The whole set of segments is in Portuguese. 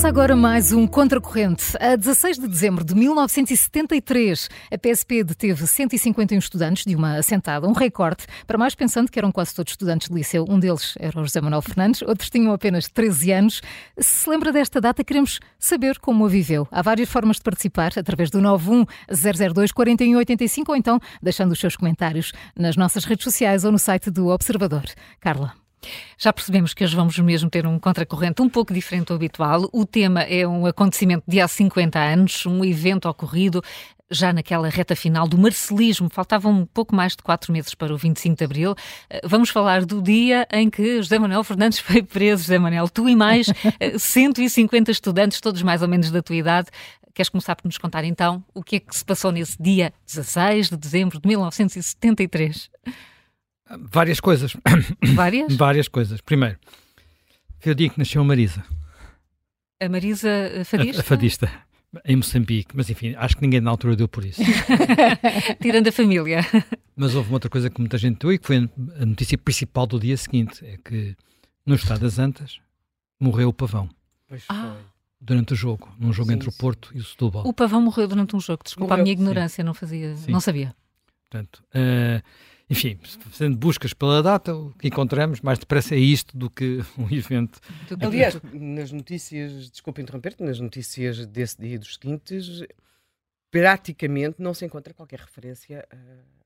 Começa agora mais um Contracorrente. A 16 de dezembro de 1973, a PSP deteve 151 estudantes de uma assentada, um recorde, para mais pensando que eram quase todos estudantes de liceu. Um deles era o José Manuel Fernandes, outros tinham apenas 13 anos. Se se lembra desta data, queremos saber como a viveu. Há várias formas de participar, através do 91002 4185 ou então deixando os seus comentários nas nossas redes sociais ou no site do Observador. Carla. Já percebemos que hoje vamos mesmo ter um contracorrente um pouco diferente do habitual. O tema é um acontecimento de há 50 anos, um evento ocorrido já naquela reta final do marcelismo. Faltavam um pouco mais de quatro meses para o 25 de Abril. Eh, vamos falar do dia em que José Manuel Fernandes foi preso. José Manuel, tu e mais 150 eh, estudantes, todos mais ou menos da tua idade. Queres começar por nos contar então o que é que se passou nesse dia 16 de dezembro de 1973? Várias coisas. Várias? Várias coisas. Primeiro, foi o dia que nasceu a Marisa. A Marisa Fadista? A, a Fadista, em Moçambique. Mas enfim, acho que ninguém na altura deu por isso. Tirando a família. Mas houve uma outra coisa que muita gente deu e que foi a notícia principal do dia seguinte: é que no estado das Antas morreu o pavão. Pois foi. Ah. Durante o jogo, num jogo sim, entre sim. o Porto e o Setúbal. O pavão morreu durante um jogo. Desculpa morreu, a minha ignorância, sim. não fazia, não sabia. Portanto, uh, enfim, fazendo buscas pela data, o que encontramos mais depressa é isto do que um evento. Aliás, nas notícias, desculpa interromper-te, nas notícias desse dia e dos seguintes, praticamente não se encontra qualquer referência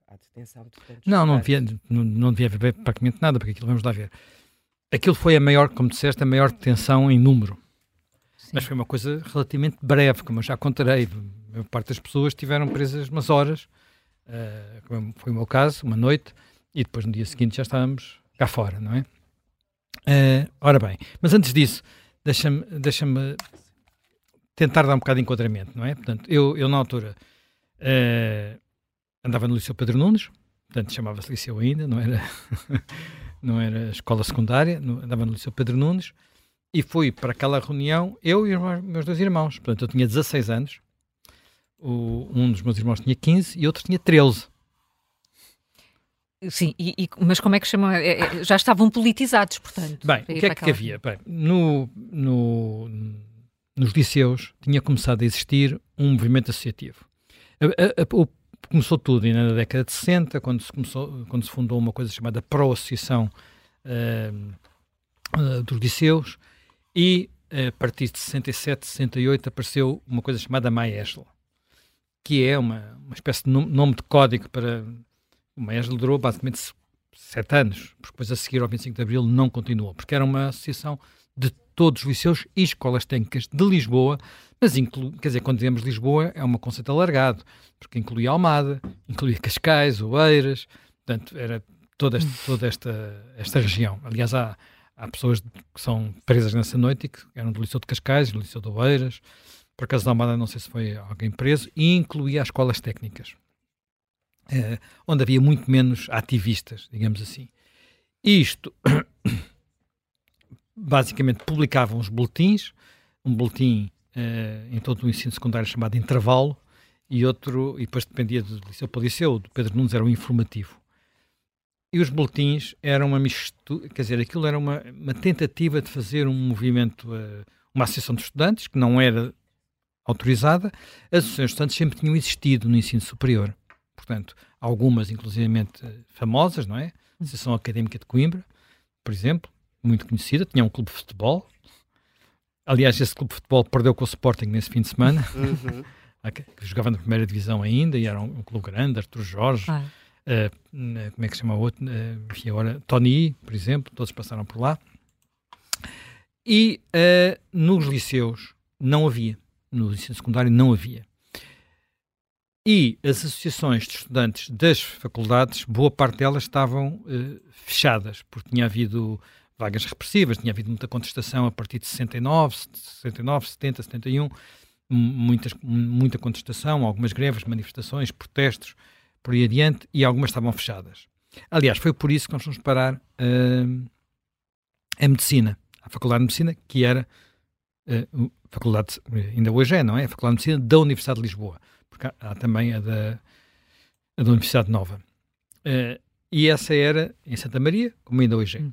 à detenção de tantos Não, não devia, não, não devia haver praticamente nada, porque aquilo vamos lá ver. Aquilo foi a maior, como disseste, a maior detenção em número. Sim. Mas foi uma coisa relativamente breve, como eu já contarei. A maior parte das pessoas estiveram presas umas horas uh, foi o meu caso, uma noite, e depois no dia seguinte já estávamos cá fora, não é? Uh, ora bem, mas antes disso, deixa-me deixa tentar dar um bocado de enquadramento, não é? Portanto, eu, eu na altura uh, andava no Liceu Pedro Nunes, portanto chamava-se Liceu ainda, não era, não era escola secundária, andava no Liceu Pedro Nunes, e fui para aquela reunião, eu e os meus dois irmãos, portanto eu tinha 16 anos, o, um dos meus irmãos tinha 15 e outro tinha 13. Sim, e, e, mas como é que chamam? É, é, já estavam politizados, portanto. Bem, o que é que havia? Bem, no, no, nos liceus tinha começado a existir um movimento associativo. A, a, a, começou tudo na década de 60, quando se, começou, quando se fundou uma coisa chamada Pro-Associação uh, uh, dos Liceus, e a partir de 67, 68 apareceu uma coisa chamada Maesla que é uma, uma espécie de nome de código para. O Maeslo durou basicamente sete anos, porque depois a seguir ao 25 de Abril não continuou, porque era uma associação de todos os liceus e escolas técnicas de Lisboa, mas inclui, quer dizer, quando dizemos Lisboa é um conceito alargado, porque incluía Almada, incluía Cascais, Oeiras, portanto, era toda toda esta, esta região. Aliás, há, há pessoas que são presas nessa noite e que eram do Liceu de Cascais, do Liceu de Oeiras, por acaso da Almada não sei se foi alguém preso, e incluía as escolas técnicas, eh, onde havia muito menos ativistas, digamos assim. Isto, basicamente, publicavam os boletins, um boletim eh, em todo o ensino secundário chamado Intervalo, e outro, e depois dependia do liceu para o liceu, do Pedro Nunes era o informativo. E os boletins eram uma mistura, quer dizer, aquilo era uma, uma tentativa de fazer um movimento, uh, uma associação de estudantes, que não era autorizada, as associações estudantes sempre tinham existido no ensino superior. Portanto, algumas, inclusivamente, famosas, não é? A Associação Académica de Coimbra, por exemplo, muito conhecida, tinha um clube de futebol. Aliás, esse clube de futebol perdeu com o Sporting nesse fim de semana, uhum. que jogava na primeira divisão ainda, e era um, um clube grande, Artur Jorge, ah. uh, como é que se chama o outro? Uh, enfim, agora, Tony, por exemplo, todos passaram por lá. E uh, nos liceus não havia no ensino secundário não havia. E as associações de estudantes das faculdades, boa parte delas estavam uh, fechadas, porque tinha havido vagas repressivas, tinha havido muita contestação a partir de 69, 69 70, 71, muitas, muita contestação, algumas greves, manifestações, protestos, por aí adiante, e algumas estavam fechadas. Aliás, foi por isso que nós fomos parar uh, a medicina, a Faculdade de Medicina, que era uh, faculdade, ainda hoje é, não é? A Faculdade de Medicina da Universidade de Lisboa, porque há, há também a da, a da Universidade Nova. Uh, e essa era em Santa Maria, como ainda hoje é. Hum.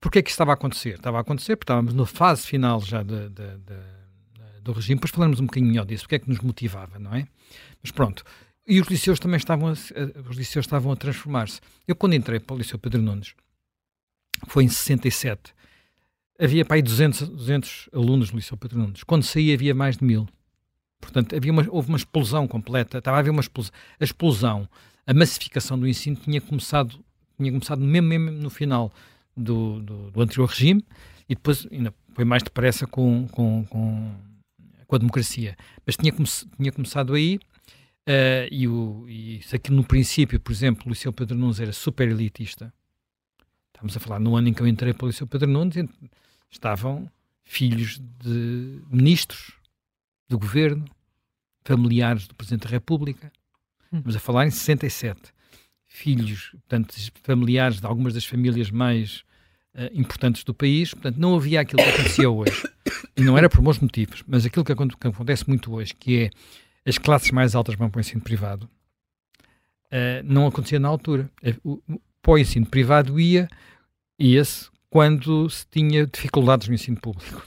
Porquê é que isso estava a acontecer? Estava a acontecer porque estávamos na fase final já de, de, de, do regime, depois falaremos um bocadinho melhor disso, porque é que nos motivava, não é? Mas pronto. E os liceus também estavam a, os liceus estavam a transformar-se. Eu, quando entrei para o Liceu Pedro Nunes, foi em 67, havia para aí 200, 200 alunos no Liceu Pedro Nunes. Quando saí havia mais de mil. Portanto, havia uma, houve uma explosão completa, estava a haver uma explosão. A explosão, a massificação do ensino tinha começado, tinha começado mesmo, mesmo no final do, do, do anterior regime e depois ainda foi mais depressa com, com, com, com a democracia. Mas tinha, come, tinha começado aí uh, e, o, e no princípio, por exemplo, o Liceu Pedro Nunes era super elitista, estamos a falar no ano em que eu entrei para o Liceu Pedro Nunes, estavam filhos de ministros do governo, familiares do Presidente da República, hum. mas a falar em 67 filhos, portanto, familiares de algumas das famílias mais uh, importantes do país, portanto, não havia aquilo que acontecia hoje. E não era por bons motivos, mas aquilo que, acontece muito hoje, que é as classes mais altas vão para o ensino privado, uh, não acontecia na altura. Eh, o, para o ensino privado ia, ia-se quando se tinha dificuldades no ensino público.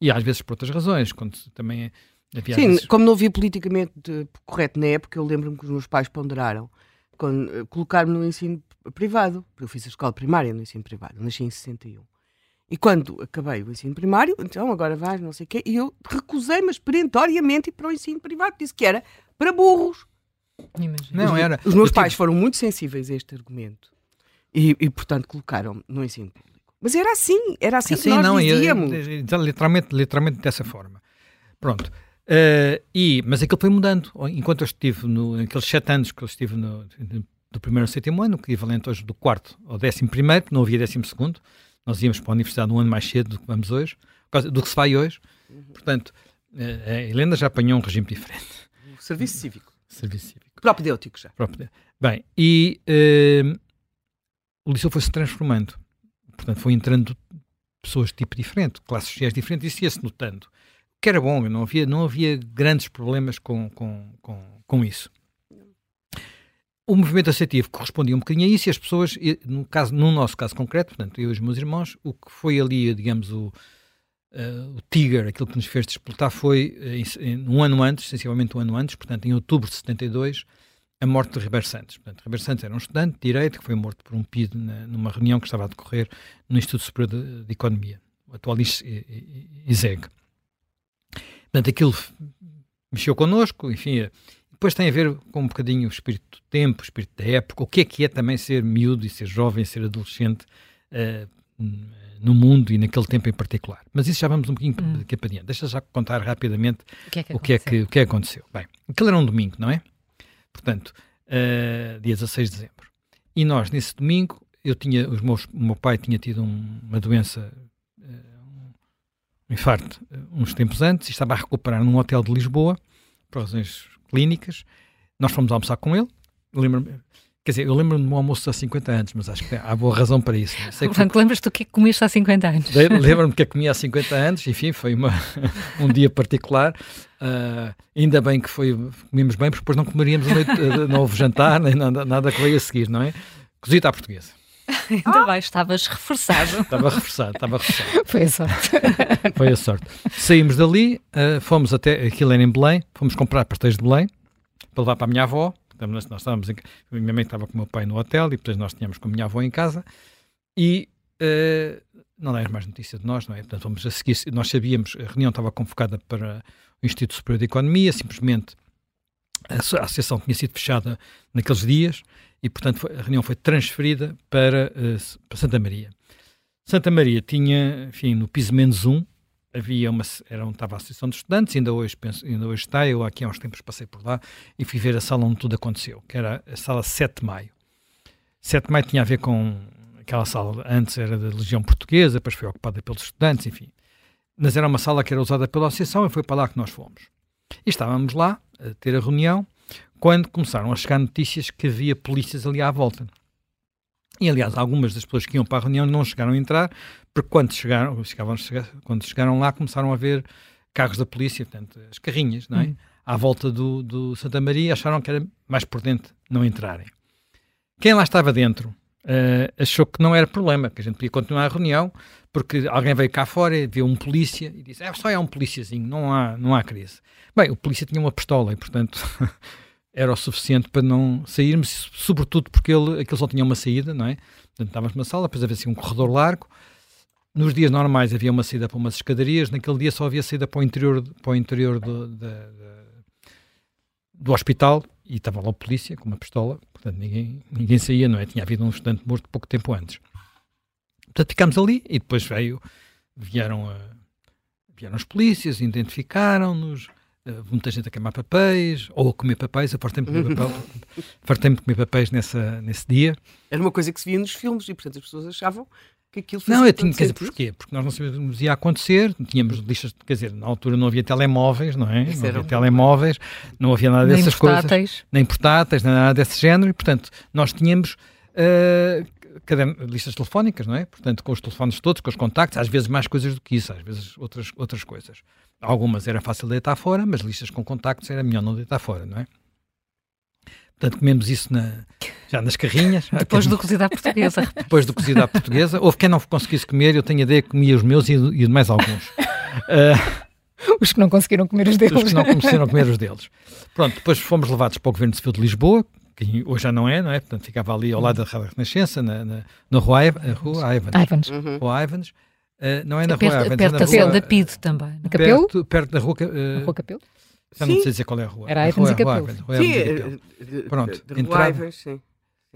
E às vezes por outras razões, quando também havia... Sim, vezes... como não havia politicamente correto na época, eu lembro-me que os meus pais ponderaram eh, colocar-me no ensino privado. Eu fiz a escola primária no ensino privado, nasci em 61. E quando acabei o ensino primário, então agora vais, não sei o quê, e eu recusei-me experientoriamente ir para o ensino privado, disse que era para burros. Não, os, era. Os meus pais tive... foram muito sensíveis a este argumento e, e portanto, colocaram-me no ensino público. Mas era assim, era assim, assim que nós não, dizíamos. Eu, eu, então, literalmente, literalmente dessa forma. Pronto. Uh, e, mas aquilo foi mudando. Enquanto eu estive, no, naqueles sete anos que eu estive no, do primeiro ao sétimo ano, que equivalente hoje do quarto ao décimo primeiro, não havia décimo segundo, nós íamos para a universidade um ano mais cedo do que vamos hoje, do que se vai hoje. Uhum. Portanto, uh, a Helena já apanhou um regime diferente. Serviço cívico. Serviço cívico. Propedêutico já. Propedêutico. Bem, e uh, o liceu foi-se transformando. Portanto, foi entrando pessoas de tipo diferente, classes sociais diferentes, e ia-se notando que era bom, não havia, não havia grandes problemas com, com, com, com isso. O movimento associativo correspondia um bocadinho a isso e as pessoas, no, caso, no nosso caso concreto, portanto, eu e os meus irmãos, o que foi ali, digamos, o, uh, o Tiger, aquilo que nos fez disputar foi, uh, um ano antes, sensivelmente um ano antes, portanto, em outubro de 72, a morte de Ribeiro Santos. Portanto, Ribeiro Santos era um estudante de Direito que foi morto por um PID na, numa reunião que estava a decorrer no Instituto Superior de, de Economia, o atual ISEG. Portanto, aquilo mexeu connosco, enfim. Depois tem a ver com um bocadinho o espírito do tempo, o espírito da época, o que é que é também ser miúdo e ser jovem, ser adolescente uh, no mundo e naquele tempo em particular. Mas isso já vamos um bocadinho hum. daqui para diante. Deixa já contar rapidamente o que é que, o que, é que, o que, é que aconteceu. Bem, aquilo era um domingo, não é? Portanto, uh, dia 16 de dezembro. E nós, nesse domingo, eu tinha, os meus, o meu pai tinha tido um, uma doença um infarto eh, uns tempos antes e estava a recuperar num hotel de Lisboa, por razões clínicas. Nós fomos almoçar com ele. Lembro Quer dizer, eu lembro-me de um almoço há 50 anos, mas acho que há boa razão para isso. Sei Portanto, foi... lembras-te do que é que comeste há 50 anos? Lembro-me do que é que comi há 50 anos, enfim, foi uma, um dia particular. Uh, ainda bem que foi, comemos bem, porque depois não comeríamos uh, não houve jantar, nem nada, nada que veio a seguir, não é? Cozida à portuguesa. Ainda bem, estavas reforçado. estava reforçado, estava reforçado. Foi a sorte. Foi a sorte. Saímos dali, uh, fomos até, aquilo era em Belém, fomos comprar pastéis de Belém, para levar para a minha avó, nós estávamos em, minha mãe estava com o meu pai no hotel e depois nós tínhamos com a minha avó em casa e uh, não demos mais notícia de nós, não é? Portanto, vamos a seguir, nós sabíamos, a reunião estava convocada para o Instituto Superior de Economia, simplesmente a, a associação tinha sido fechada naqueles dias e, portanto, foi, a reunião foi transferida para, uh, para, Santa Maria. Santa Maria tinha, enfim, no piso menos um, havia uma, era onde estava a Associação de Estudantes, ainda hoje, penso, ainda hoje está, eu aqui há uns tempos passei por lá e fui ver a sala onde tudo aconteceu, que era a sala 7 de Maio. 7 de Maio tinha a ver com aquela sala, antes era da Legião Portuguesa, depois foi ocupada pelos estudantes, enfim. Mas era uma sala que era usada pela Associação e foi para lá que nós fomos. E estávamos lá a ter a reunião quando começaram a chegar notícias que havia polícias ali à volta. E, aliás, algumas das pessoas que iam para a reunião não chegaram a entrar, porque quando chegaram, chegavam, quando chegaram lá começaram a ver carros da polícia, portanto, as carrinhas, não é? Uhum. À volta do, do Santa Maria, acharam que era mais prudente não entrarem. Quem lá estava dentro uh, achou que não era problema, que a gente podia continuar a reunião, porque alguém veio cá fora, viu um polícia e disse: é, só é um policiazinho, não há, não há crise. Bem, o polícia tinha uma pistola e, portanto, era o suficiente para não sairmos, sobretudo porque ele, aquilo só tinha uma saída, não é? Portanto, estávamos numa sala, depois havia assim um corredor largo. Nos dias normais havia uma saída para umas escadarias, naquele dia só havia saída para o interior, para o interior do, do, do hospital e estava lá a polícia com uma pistola, portanto ninguém, ninguém saía, não é? Tinha havido um estudante morto pouco tempo antes. Portanto, ficámos ali e depois veio, vieram, a, vieram os polícias, identificaram-nos, eh, muita gente a queimar papéis ou a comer papéis. Eu fartei-me de comer, papel, fartei de comer papéis nessa, nesse dia. Era uma coisa que se via nos filmes e, portanto, as pessoas achavam que aquilo Não, eu tinha, quer dizer, porquê? Porque nós não sabíamos o que ia acontecer, tínhamos listas, quer dizer, na altura não havia telemóveis, não é? Isso não havia um telemóveis, não havia nada dessas nem coisas. Portáteis. Nem portáteis, nem nada desse género, e, portanto, nós tínhamos. Uh, listas telefónicas, não é? Portanto, com os telefones todos, com os contactos, às vezes mais coisas do que isso, às vezes outras, outras coisas. Algumas era fácil deitar fora, mas listas com contactos era melhor não deitar fora, não é? Portanto, comemos isso na, já nas carrinhas. Depois do cozido à portuguesa. Depois do cozido à portuguesa. Houve quem não conseguisse comer, eu tenho a ideia que comia os meus e, e de mais alguns. Uh, os que não conseguiram comer os deles. Os que não conseguiram comer os deles. Pronto, depois fomos levados para o Governo Civil de Lisboa, que hoje já não é, não é? Portanto, ficava ali ao lado da Rádio Renascença, na, na, na Rua, Rua Ivans. Uhum. Rua Ivans. Uh, não é na Rua Ivans, perto é na rua, da PID também. Na Capelo? Perto, perto da Rua, uh, rua Capelo? Já não sei dizer qual é a rua. Era Ivans e Capelo. Sim, Pronto. De, de Rua Ivans, sim.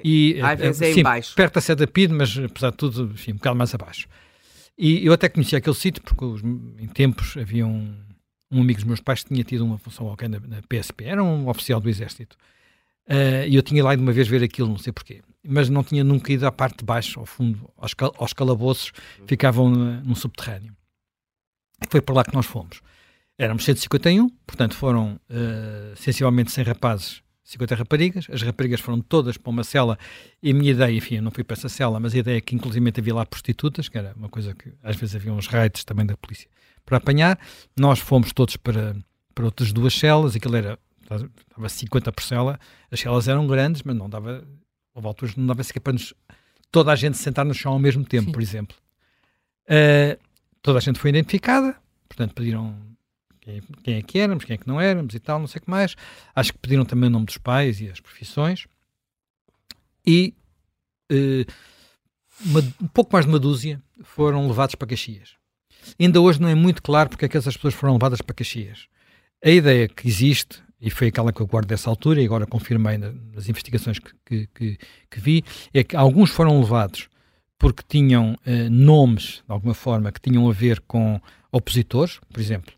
E, Ivans é sim, em baixo. Perto da sede da PID, mas apesar de tudo, enfim, um bocado mais abaixo. E eu até conhecia aquele sítio porque os, em tempos havia um, um amigo dos meus pais que tinha tido uma função qualquer na, na PSP, era um oficial do Exército. Uh, e eu tinha lá de uma vez ver aquilo, não sei porquê. Mas não tinha nunca ido à parte de baixo, ao fundo, aos, cal aos calabouços, ficavam uh, num subterrâneo. Foi para lá que nós fomos. Éramos 151, portanto foram uh, sensivelmente 100 rapazes, 50 raparigas. As raparigas foram todas para uma cela e a minha ideia, enfim, eu não fui para essa cela, mas a ideia é que inclusive havia lá prostitutas, que era uma coisa que às vezes havia uns raids também da polícia para apanhar. Nós fomos todos para, para outras duas celas, aquilo era dava 50 por cela, as celas eram grandes, mas não dava, houve alturas não dava sequer para nos, toda a gente sentar no chão ao mesmo tempo, Sim. por exemplo. Uh, toda a gente foi identificada, portanto pediram quem, quem, é que éramos, quem é que não éramos e tal, não sei o que mais. Acho que pediram também o nome dos pais e as profissões. E uh, uma, um pouco mais de uma dúzia foram levados para Caxias. Ainda hoje não é muito claro porque é que essas pessoas foram levadas para Caxias. A ideia que existe e foi aquela que eu guardo dessa altura, e agora confirmei nas investigações que, que, que, que vi, é que alguns foram levados porque tinham uh, nomes, de alguma forma, que tinham a ver com opositores, por exemplo,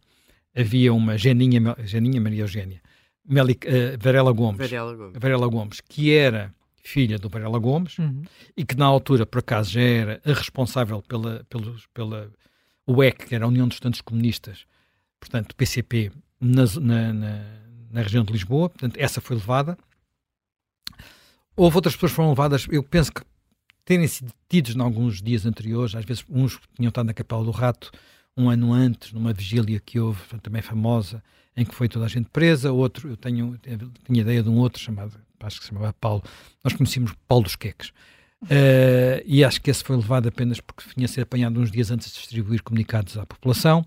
havia uma Geninha, Geninha Maria Eugénia, Meli, uh, Varela, Gomes, Varela Gomes, Varela Gomes, que era filha do Varela Gomes uhum. e que na altura, por acaso, já era a responsável pela, pela, pela UEC, que era a União dos Estudantes Comunistas, portanto, PCP, na, na, na na região de Lisboa, portanto, essa foi levada. Houve outras pessoas que foram levadas, eu penso que terem sido detidos em alguns dias anteriores, às vezes uns tinham estado na Capela do Rato um ano antes, numa vigília que houve, também famosa, em que foi toda a gente presa, outro, eu tenho, tinha ideia de um outro chamado, acho que se chamava Paulo, nós conhecíamos Paulo dos Queques, uh, e acho que esse foi levado apenas porque vinha a ser apanhado uns dias antes de distribuir comunicados à população,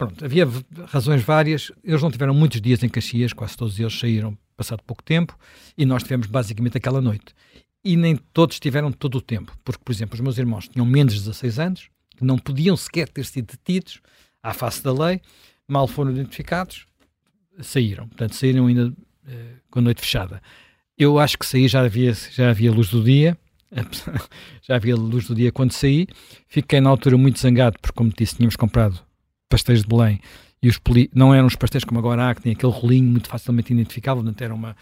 Pronto, havia razões várias. Eles não tiveram muitos dias em Caxias, quase todos eles saíram passado pouco tempo, e nós tivemos basicamente aquela noite. E nem todos tiveram todo o tempo, porque, por exemplo, os meus irmãos tinham menos de 16 anos, que não podiam sequer ter sido detidos à face da lei, mal foram identificados, saíram. Portanto, saíram ainda eh, com a noite fechada. Eu acho que saí, já havia, já havia luz do dia, já havia luz do dia quando saí. Fiquei na altura muito zangado, porque, como disse, tínhamos comprado pastéis de Belém e os poli... não eram os pastéis como agora há, que tinha aquele rolinho muito facilmente identificável, portanto era uma,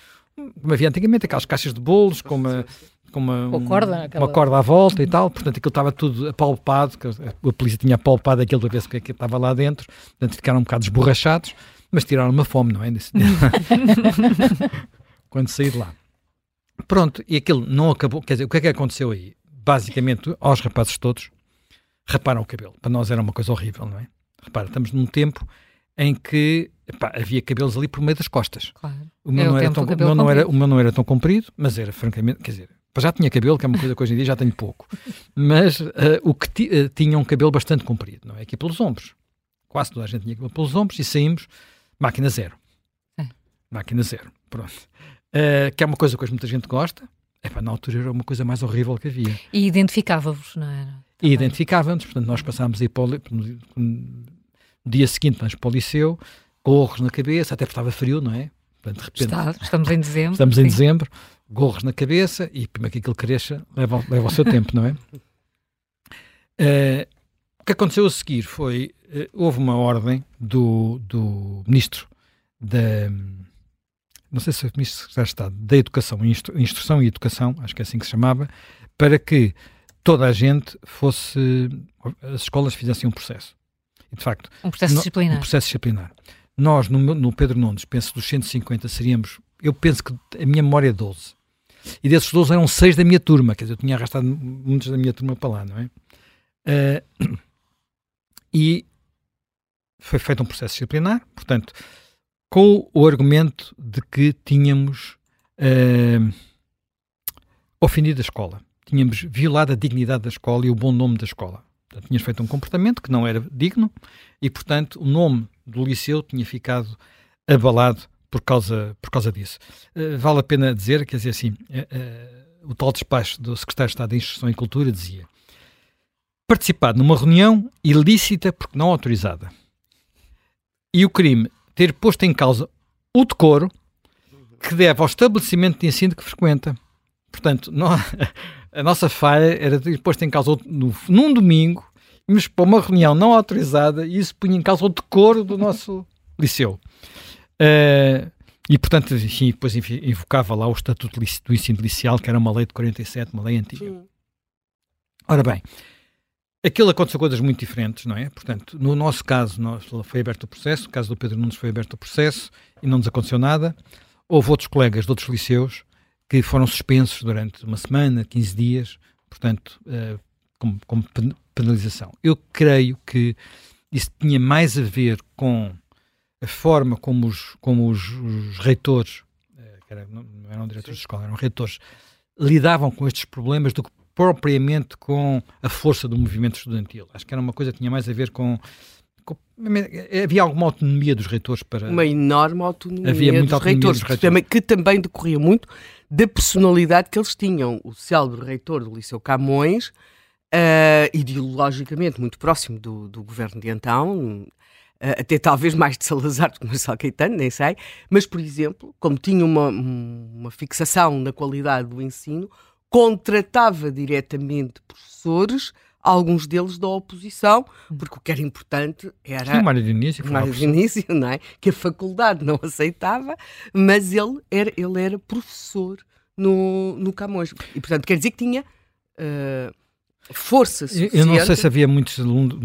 como havia antigamente, aquelas caixas de bolos com uma, com uma, um, corda, aquela... uma corda à volta e tal, portanto aquilo estava tudo apalpado, a polícia tinha apalpado aquilo para ver se o que, é que estava lá dentro, portanto ficaram um bocado esborrachados, mas tiraram uma fome, não é? Quando saí de lá. Pronto, e aquilo não acabou, quer dizer, o que é que aconteceu aí? Basicamente, aos rapazes todos, raparam o cabelo. Para nós era uma coisa horrível, não é? Repara, estamos num tempo em que epá, havia cabelos ali por meio das costas. Claro. O meu, é não, era tão, o meu não, era, o meu não era tão comprido, mas era francamente, quer dizer, Já tinha cabelo, que é uma coisa que hoje em dia já tenho pouco. Mas uh, o que uh, tinha um cabelo bastante comprido, não é? Aqui pelos ombros. Quase toda a gente tinha cabelo pelos ombros e saímos máquina zero. É. Máquina zero. Pronto. Uh, que é uma coisa que hoje muita gente gosta. Epá, na altura era uma coisa mais horrível que havia. E identificava-vos, não era? E identificávamos, portanto, nós passámos aí para o, no dia seguinte vamos para o liceu, gorros na cabeça, até porque estava frio, não é? Portanto, de repente, Está, estamos em dezembro. Estamos sim. em dezembro, gorros na cabeça e primeiro que aquilo cresça leva, leva o seu tempo, não é? Uh, o que aconteceu a seguir foi, uh, houve uma ordem do, do ministro da não sei se foi o Ministro de Estado da Educação, Instru Instrução e Educação, acho que é assim que se chamava, para que toda a gente fosse, as escolas fizessem um processo. E, de facto, um processo no, disciplinar. Um processo disciplinar. Nós, no, no Pedro Nunes, penso dos 150 seríamos, eu penso que a minha memória é 12. E desses 12 eram 6 da minha turma, quer dizer, eu tinha arrastado muitos da minha turma para lá, não é? Uh, e foi feito um processo disciplinar, portanto, com o argumento de que tínhamos uh, ofendido a escola, tínhamos violado a dignidade da escola e o bom nome da escola. Portanto, tinhas feito um comportamento que não era digno e, portanto, o nome do liceu tinha ficado abalado por causa, por causa disso. Uh, vale a pena dizer, quer dizer assim, uh, uh, o tal despacho do secretário de Estado de Instrução e Cultura dizia participado numa reunião ilícita porque não autorizada. E o crime ter posto em causa o decoro que deve ao estabelecimento de ensino que frequenta. Portanto, não, a nossa falha era ter posto em causa no, num domingo, mas para uma reunião não autorizada e isso punha em causa o decoro do nosso liceu. Uh, e, portanto, enfim, depois invocava lá o Estatuto do Ensino Licial, que era uma lei de 47, uma lei antiga. Sim. Ora bem, Aquilo aconteceu coisas muito diferentes, não é? Portanto, no nosso caso, nós, foi aberto o processo, no caso do Pedro Nunes foi aberto o processo e não nos aconteceu nada. Houve outros colegas de outros liceus que foram suspensos durante uma semana, 15 dias, portanto, uh, como, como penalização. Eu creio que isso tinha mais a ver com a forma como os, como os, os reitores, uh, era, não, eram diretores de escola, eram reitores, lidavam com estes problemas do que propriamente com a força do movimento estudantil. Acho que era uma coisa que tinha mais a ver com, com havia alguma autonomia dos reitores para. Uma enorme autonomia, havia muita dos, autonomia reitores, dos reitores, que também, que também decorria muito da personalidade que eles tinham. O célebre reitor do Liceu Camões, uh, ideologicamente muito próximo do, do governo de então, Uh, até talvez mais de Salazar do que Marcelo Caetano, nem sei, mas, por exemplo, como tinha uma, uma fixação na qualidade do ensino, contratava diretamente professores, alguns deles da oposição, porque o que era importante era. Sim, Mário Dionísio, Mário Dionísio, não é? Que a faculdade não aceitava, mas ele era, ele era professor no, no Camões. E, portanto, quer dizer que tinha. Uh, força suficiente. Eu não sei se havia muitos alunos,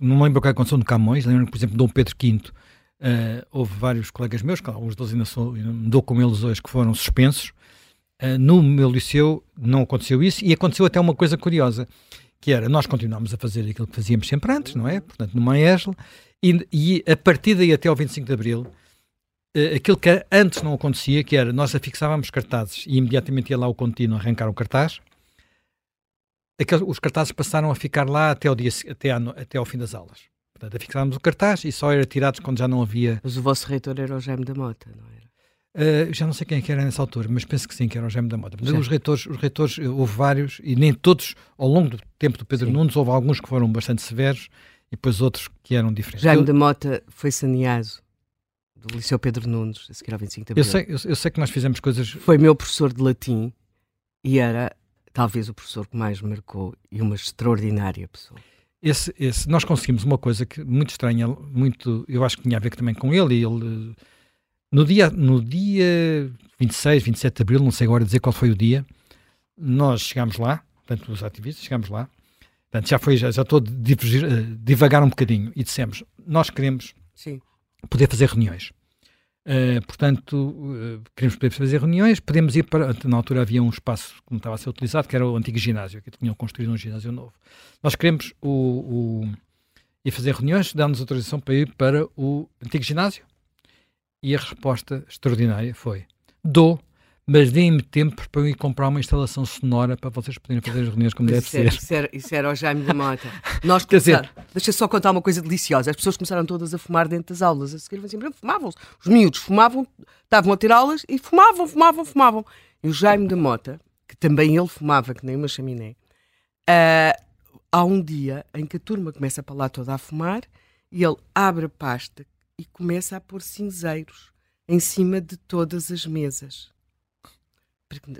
não me lembro o que aconteceu no Camões, lembro por exemplo, Dom Pedro V, uh, houve vários colegas meus, que alguns deles ainda sou, dou com eles hoje, que foram suspensos, Uh, no meu liceu não aconteceu isso e aconteceu até uma coisa curiosa, que era, nós continuámos a fazer aquilo que fazíamos sempre antes, não é? Portanto, numa ESL, e, e a partir daí até ao 25 de Abril, uh, aquilo que antes não acontecia, que era, nós afixávamos cartazes e imediatamente ia lá o contínuo arrancar o cartaz, aqueles, os cartazes passaram a ficar lá até ao, dia, até, até ao fim das aulas. Portanto, afixávamos o cartaz e só era tirados quando já não havia... Mas o vosso reitor era o Jaime da Mota, não era? Uh, já não sei quem é que era nessa altura, mas penso que sim, que era o Jaime da Mota. Mas os reitores, os reitores, eh, houve vários, e nem todos, ao longo do tempo do Pedro sim. Nunes, houve alguns que foram bastante severos e depois outros que eram diferentes. Jaime eu, da Mota foi saneado do Liceu Pedro Nunes, a seguir ao 25 de abril. Eu sei, eu, eu sei que nós fizemos coisas... Foi meu professor de latim e era talvez o professor que mais marcou e uma extraordinária pessoa. Esse, esse, nós conseguimos uma coisa que muito estranha, muito, eu acho que tinha a ver também com ele, e ele no dia, no dia 26, 27 de abril, não sei agora dizer qual foi o dia, nós chegámos lá, portanto, os ativistas chegámos lá, portanto, já foi, já, já estou a divergir, uh, divagar um bocadinho e dissemos, nós queremos Sim. poder fazer reuniões. Uh, portanto, uh, queremos poder fazer reuniões, podemos ir para. Na altura havia um espaço que não estava a ser utilizado, que era o antigo ginásio, que tinham construído um ginásio novo. Nós queremos o, o, ir fazer reuniões, dá-nos autorização para ir para o antigo ginásio, e a resposta extraordinária foi: dou, mas deem-me tempo para eu ir comprar uma instalação sonora para vocês poderem fazer as reuniões como deve ser. Isso, era, isso era o Jaime da Mota. Nós Quer dizer- Deixa só contar uma coisa deliciosa. As pessoas começaram todas a fumar dentro das aulas. A seguir assim, fumavam Os miúdos fumavam, estavam a ter aulas e fumavam, fumavam, fumavam. E o Jaime da Mota, que também ele fumava, que nem uma chaminé, ah, há um dia em que a turma começa para lá toda a fumar e ele abre a pasta e começa a pôr cinzeiros em cima de todas as mesas. Para que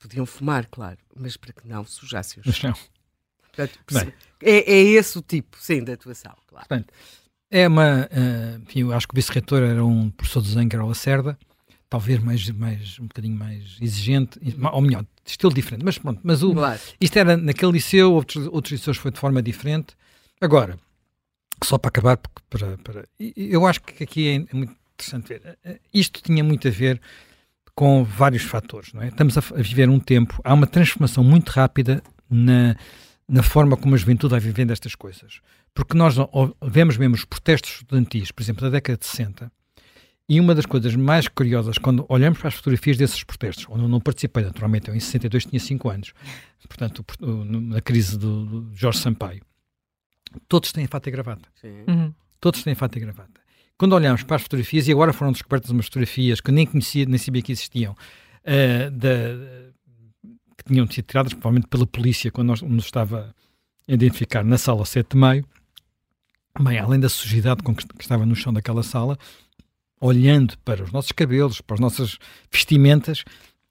podiam fumar, claro, mas para que não sujassem os chão. Portanto, Bem. é, é esse o tipo, sim, de atuação, claro. Portanto, é uma. eh, enfim, eu acho que o vice-reitor era um professor de desenho, que era o Lacerda, talvez mais, mais, um bocadinho mais exigente, ou melhor, de estilo diferente, mas pronto. Mas o, Claro. isto era naquele liceu, outros, outros liceus foi de forma diferente. Agora, só para acabar, porque para, para, eu acho que aqui é, muito interessante ver. eh, Isto tinha muito a ver com vários fatores, não é? Estamos a, viver um tempo, há uma transformação muito rápida na, na forma como a juventude vai vivendo estas coisas. Porque nós vemos mesmo os protestos estudantis, por exemplo, da década de 60, e uma das coisas mais curiosas, quando olhamos para as fotografias desses protestos, onde eu não participei, naturalmente, eu em 62 tinha 5 anos, portanto, na crise do, do Jorge Sampaio, todos têm fato e gravata. Sim. Uhum. Todos têm fato e gravata. Quando olhamos para as fotografias, e agora foram descobertas umas fotografias que eu nem conhecia, nem sabia que existiam, eh, da- que tinham sido tiradas provavelmente pela polícia quando nós, nos estava a identificar na sala 7 de maio, bem, além da sujidade com que, que estava no chão daquela sala, olhando para os nossos cabelos, para as nossas vestimentas,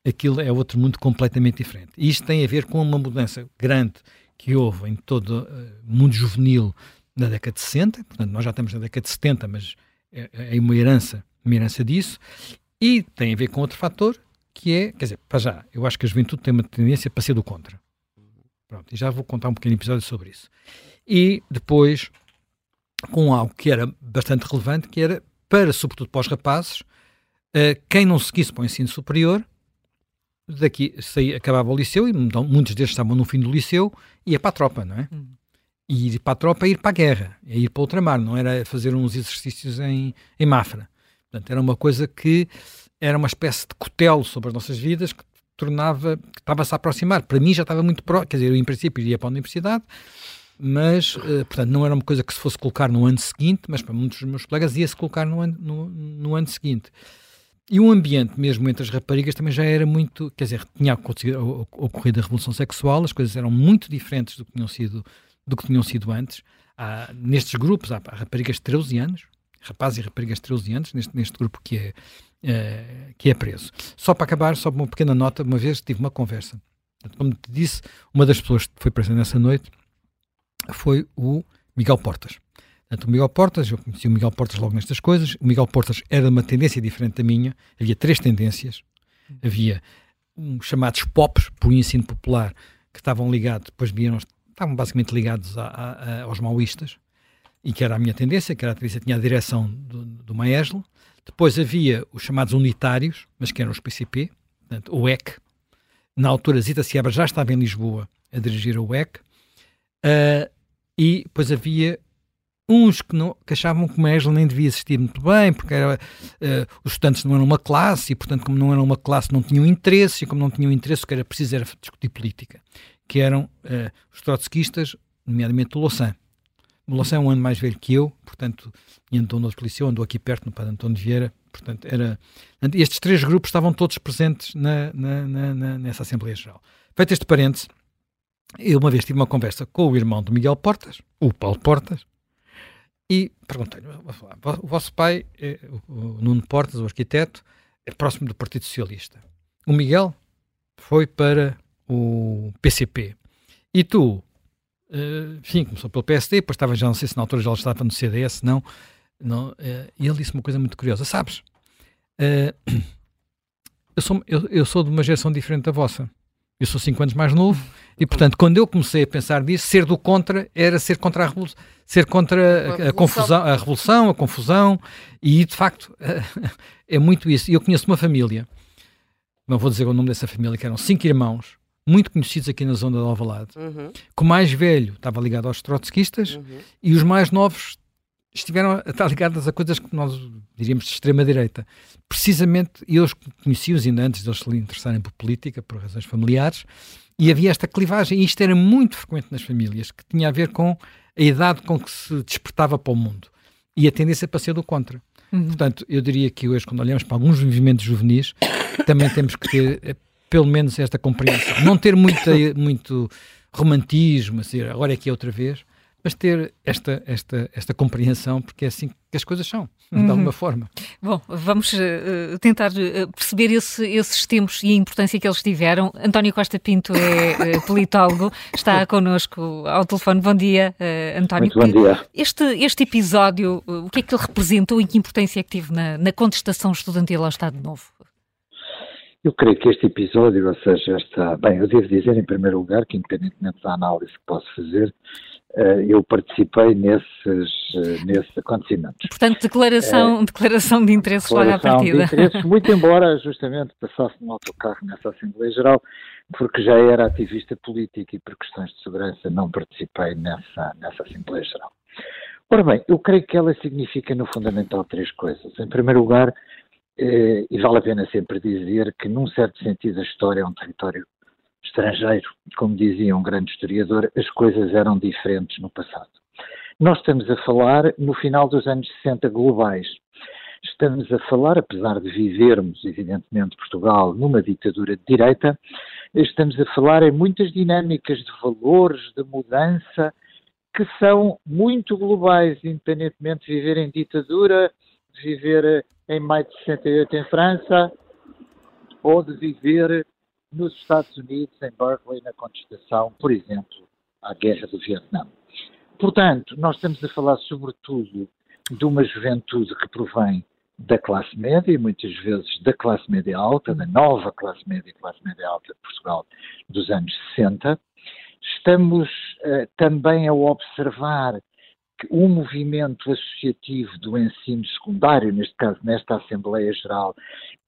aquilo é outro mundo completamente diferente. E isto tem a ver com uma mudança grande que houve em todo o mundo juvenil na década de 60, portanto nós já estamos na década de 70, mas é, é uma herança, uma herança disso, e tem a ver com outro fator, que é, quer dizer, para já, eu acho que a juventude tem uma tendência para ser do contra. Pronto, e já vou contar um pequeno episódio sobre isso. E depois, com algo que era bastante relevante, que era, para, sobretudo para os rapazes, eh, quem não seguisse para o ensino superior, daqui saía, acabava o liceu, e então, muitos deles estavam no fim do liceu, ia para a tropa, não é? Hum. E ir para a tropa é ir para a guerra, é ir para ultramar, não era fazer uns exercícios em, em Mafra. Portanto, era uma coisa que era uma espécie de cutelo sobre as nossas vidas que tornava, que estava-se a aproximar. Para mim já estava muito próximo, quer dizer, eu em princípio iria para a universidade, mas, eh, portanto, não era uma coisa que se fosse colocar no ano seguinte, mas para muitos dos meus colegas ia-se colocar no ano, no, no ano seguinte. E o ambiente, mesmo entre as raparigas, também já era muito. Quer dizer, tinha ocorrido a revolução sexual, as coisas eram muito diferentes do que tinham sido, do que tinham sido antes. Há, nestes grupos, há, raparigas de 13 anos, rapazes e raparigas de 13 anos, neste, neste grupo que é, eh, que é preso. Só para acabar, só uma pequena nota, uma vez tive uma conversa. Como te disse, uma das pessoas que foi presa nessa noite foi o Miguel Portas. Portanto, o Miguel Portas, eu conheci o Miguel Portas logo nestas coisas. O Miguel Portas era de uma tendência diferente da minha. Havia três tendências. Havia um, chamados POPs, por ensino popular, que estavam ligados, depois vieram, estavam basicamente ligados a- a- a- aos maoístas, e que era a minha tendência, que era a tendência tinha a direção do, do Maeslo. Depois havia os chamados unitários, mas que eram os PCP, portanto, o EC. Na altura, Zita Seabra já estava em Lisboa a dirigir o EC. Ah, e depois havia uns que, não, que achavam que o Maeslo nem devia existir muito bem, porque era, ah, os estudantes não eram uma classe, e portanto, como não eram uma classe, não tinham interesse, e como não tinham interesse, o que era preciso era discutir política, que eram ah, os trotskistas, nomeadamente o Louçã. O Louçã é um ano mais velho que eu, portanto, e andou no outro liceu, andou aqui perto, no Padre António Vieira, portanto, era... Estes três grupos estavam todos presentes na- na- na- nessa Assembleia Geral. Feito este parênteses, eu uma vez tive uma conversa com o irmão do Miguel Portas, o Paulo Portas, e perguntei-lhe, o vosso pai, é, o Nuno Portas, o arquiteto, é próximo do Partido Socialista. O Miguel foi para o PCP. E tu, eh, enfim, começou pelo PSD, depois estava, já não sei se na altura já estava no CDS, não. não eh, e ele disse uma coisa muito curiosa, sabes? eh, eu, sou, eu, eu sou de uma geração diferente da vossa. Eu sou 5 anos mais novo e, portanto, quando eu comecei a pensar nisso, ser do contra era ser contra a revolução, ser contra a, a revolução. confusão, a revolução, a confusão, e de facto é muito isso. E eu conheço uma família, não vou dizer o nome dessa família, que eram cinco irmãos, muito conhecidos aqui na zona de Alvalade, Uhum, que o mais velho estava ligado aos trotskistas uhum. e os mais novos estiveram a estar ligadas a coisas que nós diríamos de extrema-direita. Precisamente, eu conheci-os ainda antes de eles se interessarem por política, por razões familiares, e havia esta clivagem, e isto era muito frequente nas famílias, que tinha a ver com a idade com que se despertava para o mundo. E a tendência para ser do contra. Uhum. Portanto, eu diria que hoje, quando olhamos para alguns movimentos juvenis, também temos que ter, eh, pelo menos, esta compreensão. Não ter muita, muito romantismo, assim, agora é que é outra vez, mas ter esta, esta, esta compreensão, porque é assim que as coisas são, de uhum. alguma forma. Bom, vamos uh, tentar uh, perceber esse, esses tempos e a importância que eles tiveram. António Costa Pinto é uh, politólogo, está connosco ao telefone. Bom dia, António. Muito bom dia. Este, este episódio, o que é que ele representou e que importância é que teve na, na contestação estudantil ao Estado Novo? Eu creio que este episódio, ou seja, esta. Bem, eu devo dizer, em primeiro lugar, que independentemente da análise que posso fazer, eh, eu participei nesses, eh, nesses acontecimentos. Portanto, declaração, é, declaração de interesses logo à partida. De interesses, muito embora justamente passasse no autocarro nessa Assembleia Geral, porque já era ativista político e por questões de segurança não participei nessa, nessa Assembleia Geral. Ora bem, eu creio que ela significa no fundamental três coisas. Em primeiro lugar, eh, e vale a pena sempre dizer que, num certo sentido, a história é um território estrangeiro. Como dizia um grande historiador, as coisas eram diferentes no passado. Nós estamos a falar no final dos anos 60 globais. Estamos a falar, apesar de vivermos, evidentemente, Portugal numa ditadura de direita, estamos a falar em muitas dinâmicas de valores, de mudança, que são muito globais, independentemente de viver em ditadura, de viver em maio de 68 em França, ou de viver nos Estados Unidos, em Berkeley, na contestação, por exemplo, à guerra do Vietnã. Portanto, nós estamos a falar sobretudo de uma juventude que provém da classe média e muitas vezes da classe média alta, da nova classe média e classe média alta de Portugal dos anos 60. Estamos uh, também a observar um movimento associativo do ensino secundário, neste caso nesta Assembleia Geral,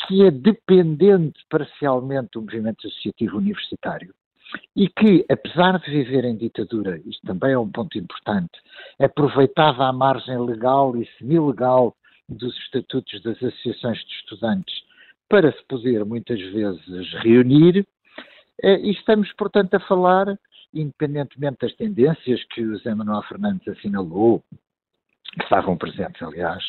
que é dependente parcialmente do movimento associativo universitário e que, apesar de viver em ditadura, isto também é um ponto importante, aproveitava a margem legal e semi-legal dos estatutos das associações de estudantes para se poder muitas vezes reunir, eh, e estamos, portanto, a falar independentemente das tendências que o Zé Manuel Fernandes assinalou, que estavam presentes, aliás,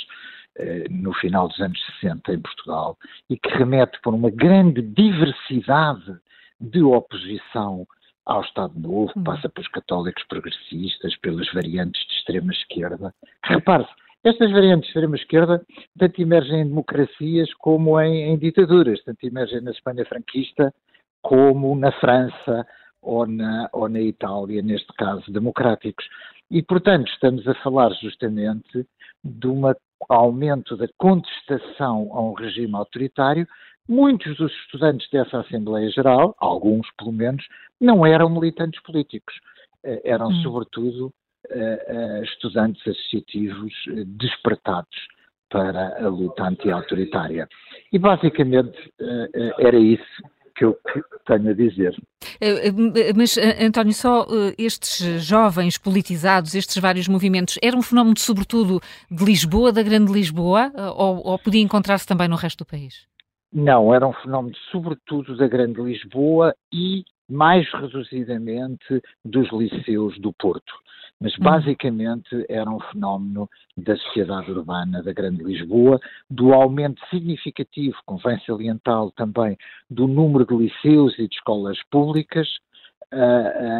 eh, no final dos anos 60 em Portugal, e que remete por uma grande diversidade de oposição ao Estado Novo, que hum. passa pelos católicos progressistas, pelas variantes de extrema-esquerda. Repare-se, estas variantes de extrema-esquerda tanto emergem em democracias como em, em ditaduras, tanto emergem na Espanha franquista como na França ou na, ou na Itália, neste caso, democráticos. E, portanto, estamos a falar justamente de um aumento da contestação a um regime autoritário. Muitos dos estudantes dessa Assembleia Geral, alguns pelo menos, não eram militantes políticos, eh, eram, hum. sobretudo, eh, eh, estudantes associativos despertados para a luta anti-autoritária. E, basicamente, era isso que eu tenho a dizer. Eh, eh, mas, eh, António, só estes jovens politizados, estes vários movimentos, era um fenómeno sobretudo de Lisboa, da Grande Lisboa, ou, ou podia encontrar-se também no resto do país? Não, era um fenómeno sobretudo da Grande Lisboa e mais reduzidamente dos liceus do Porto. Mas hum. basicamente era um fenómeno da sociedade urbana da Grande Lisboa, do aumento significativo, convém salientá-lo também, do número de liceus e de escolas públicas uh,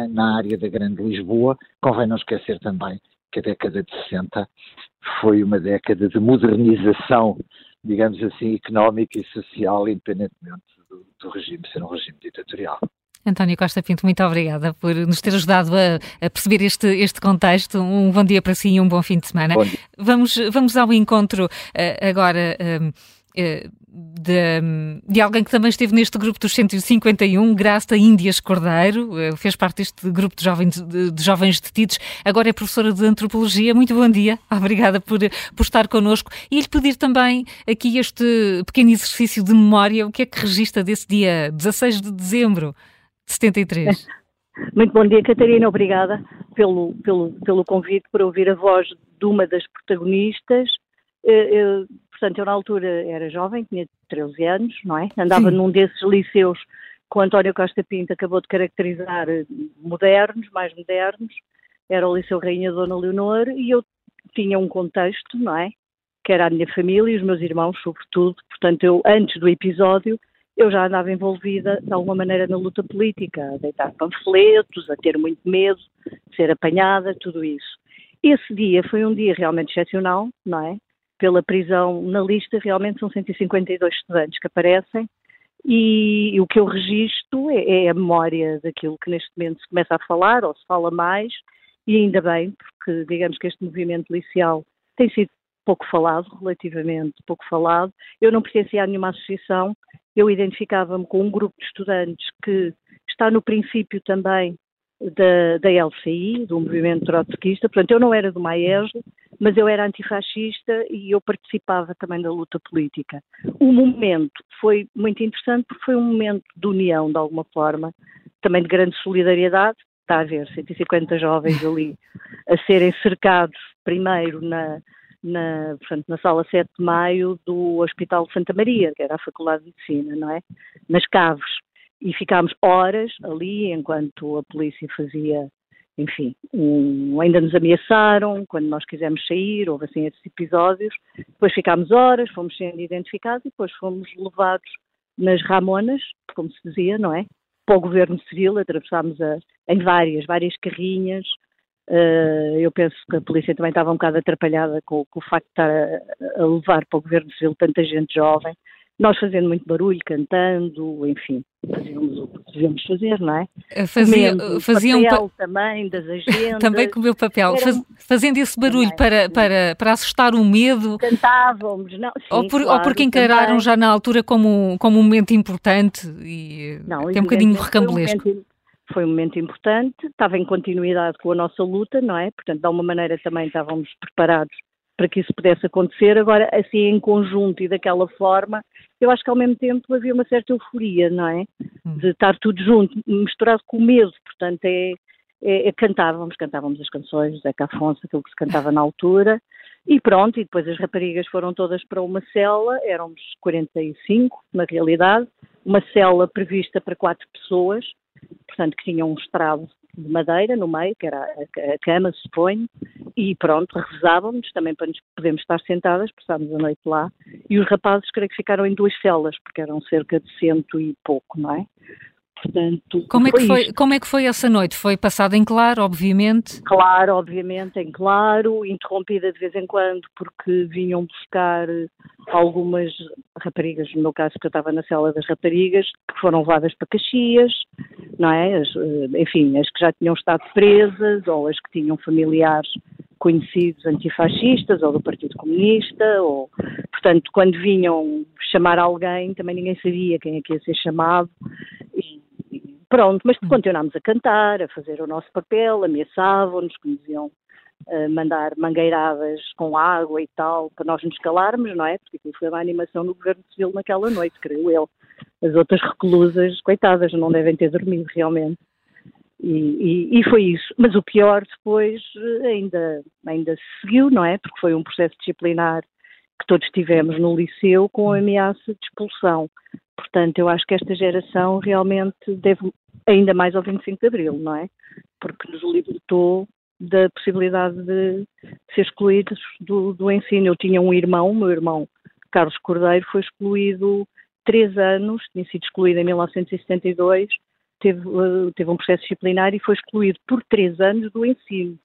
uh, na área da Grande Lisboa. Convém não esquecer também que a década de 60 foi uma década de modernização, digamos assim, económica e social, independentemente do, do regime ser um regime ditatorial. António Costa Pinto, muito obrigada por nos ter ajudado a, a, perceber este, este contexto. Um bom dia para si e um bom fim de semana. Vamos, vamos ao encontro uh, agora. Uh, de, de, alguém que também esteve neste grupo dos 151, Graça Índias Cordeiro, fez parte deste grupo de jovens, de, de, jovens detidos, agora é professora de Antropologia. Muito bom dia, obrigada por, por estar connosco. E lhe pedir também aqui este pequeno exercício de memória, o que é que registra desse dia 16 de dezembro 73. Muito bom dia, Catarina. Obrigada pelo, pelo, pelo convite para ouvir a voz de uma das protagonistas. Eu, portanto, eu na altura era jovem, tinha 13 anos, não é? Andava Sim. num desses liceus que o António Costa Pinto acabou de caracterizar modernos, mais modernos. Era o Liceu Rainha Dona Leonor e eu tinha um contexto, não é? Que era a minha família e os meus irmãos, sobretudo. Portanto, eu, antes do episódio, eu já andava envolvida de alguma maneira na luta política, a deitar panfletos, a ter muito medo de ser apanhada, tudo isso. Esse dia foi um dia realmente excepcional, não é? Pela prisão na lista, realmente são 152 estudantes que aparecem e, e o que eu registro é, é, a memória daquilo que neste momento se começa a falar, ou se fala mais, e ainda bem, porque digamos que este movimento liceal tem sido pouco falado, relativamente pouco falado. Eu não pertencia a nenhuma associação, eu identificava-me com um grupo de estudantes que está no princípio também da, da LCI, do movimento trotskista, portanto eu não era do MAESL, mas eu era antifascista e eu participava também da luta política. O momento foi muito interessante porque foi um momento de união, de alguma forma, também de grande solidariedade, está a haver 150 jovens ali a serem cercados primeiro na, na, portanto, na sala 7 de maio do Hospital de Santa Maria, que era a Faculdade de Medicina, não é? Nas caves. E ficámos horas ali enquanto a polícia fazia, enfim, um, ainda nos ameaçaram quando nós quisemos sair, houve assim esses episódios. Depois ficámos horas, fomos sendo identificados e depois fomos levados nas Ramonas, como se dizia, não é? Para o governo civil, atravessámos a, em várias, várias carrinhas, eu penso que a polícia também estava um bocado atrapalhada com, com o facto de estar a, a, levar para o governo civil tanta gente jovem. Nós fazendo muito barulho, cantando, enfim, fazíamos o que devíamos fazer, não é? Eh, fazia, faziam papel pa... também das agendas. também com o meu papel, Era... fazendo esse barulho para, para, para assustar o medo. Cantávamos, não? Sim, ou, por, claro, ou porque encararam também. já na altura como, como um momento importante e não, é um bocadinho recambulesco. Um foi um momento importante, estava em continuidade com a nossa luta, não é? Portanto, de alguma maneira também estávamos preparados para que isso pudesse acontecer. Agora, assim em conjunto e daquela forma, eu acho que ao mesmo tempo havia uma certa euforia, não é? Hum. De estar tudo junto, misturado com o medo. Portanto, é, é, é cantávamos, cantávamos as canções de Zeca Afonso, aquilo que se cantava na altura, e pronto, e depois as raparigas foram todas para uma cela, éramos 45 na realidade, uma cela prevista para quatro pessoas, portanto, que tinha um estrado de madeira no meio, que era a, cama, põe, e pronto, rezávamos também para nos podermos estar sentadas, passámos a noite lá, e os rapazes creio que ficaram em duas celas, porque eram cerca de cento e pouco, não é? Portanto, como é, que foi, como é que foi essa noite? Foi passada em claro, obviamente? Claro, obviamente, em claro, interrompida de vez em quando, porque vinham buscar algumas raparigas, no meu caso, que eu estava na cela das raparigas, que foram levadas para Caxias, não é? As, eh, enfim, as que já tinham estado presas, ou as que tinham familiares conhecidos antifascistas, ou do Partido Comunista, ou, portanto, quando vinham chamar alguém, também ninguém sabia quem é que ia ser chamado, Pronto, mas hum. continuámos a cantar, a fazer o nosso papel, ameaçavam-nos que nos iam uh, mandar mangueiradas com água e tal, para nós nos calarmos, não é? Porque aquilo foi uma animação no Governo Civil naquela noite, creio eu. As outras reclusas, coitadas, não devem ter dormido realmente. E, e, e, foi isso. Mas o pior depois eh, ainda, ainda seguiu, não é? Porque foi um processo disciplinar que todos tivemos no liceu com a hum. ameaça de expulsão. Portanto, eu acho que esta geração realmente deve ainda mais ao 25 de Abril, não é? Porque nos libertou da possibilidade de ser excluídos do, do ensino. Eu tinha um irmão, meu irmão Carlos Cordeiro, foi excluído três anos, tinha sido excluído em 1972, teve, uh, teve um processo disciplinar e foi excluído por três anos do ensino.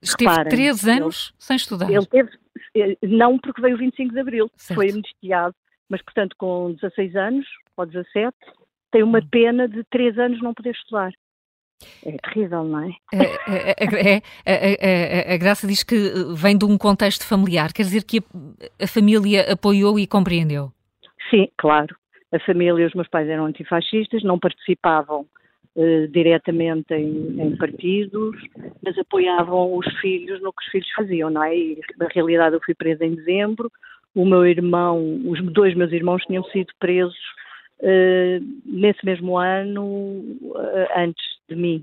Esteve Reparem, três anos ele, sem estudar? Ele teve, eh, não porque veio o 25 de Abril, certo. foi amnistiado mas portanto com 16 anos ou 17 tem uma hum. pena de 3 anos não poder estudar. É terrível, não é? é, é, é a, Graça diz que vem de um contexto familiar, quer dizer que a, a família apoiou e compreendeu? Sim, claro. A família, os meus pais eram antifascistas, não participavam uh, diretamente em, em, partidos, mas apoiavam os filhos no que os filhos faziam, não é? E, na realidade, eu fui presa em dezembro, o meu irmão, os dois meus irmãos tinham sido presos uh, nesse mesmo ano, uh, antes de mim.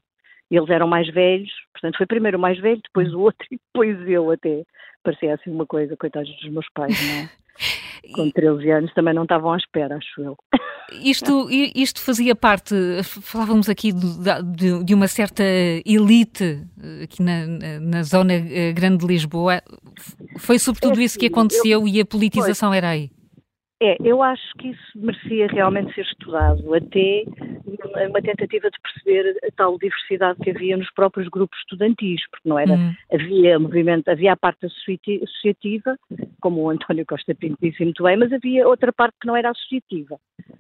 Eles eram mais velhos, Portanto, foi primeiro o mais velho, depois o outro e depois eu até. Parecia assim uma coisa, coitados dos meus pais, não é? Com 13 anos também não estavam à espera, acho eu. Isto, isto fazia parte, falávamos aqui de, de uma certa elite eh, aqui na, na zona eh, grande de Lisboa. Foi sobretudo é, isso que aconteceu eu, e a politização era aí? É, eu acho que isso merecia realmente ser estudado, até uma tentativa de perceber a tal diversidade que havia nos próprios grupos estudantis, porque não era, uhum. havia movimento, havia a parte associativa, como o António Costa Pinto disse muito bem, mas havia outra parte que não era associativa,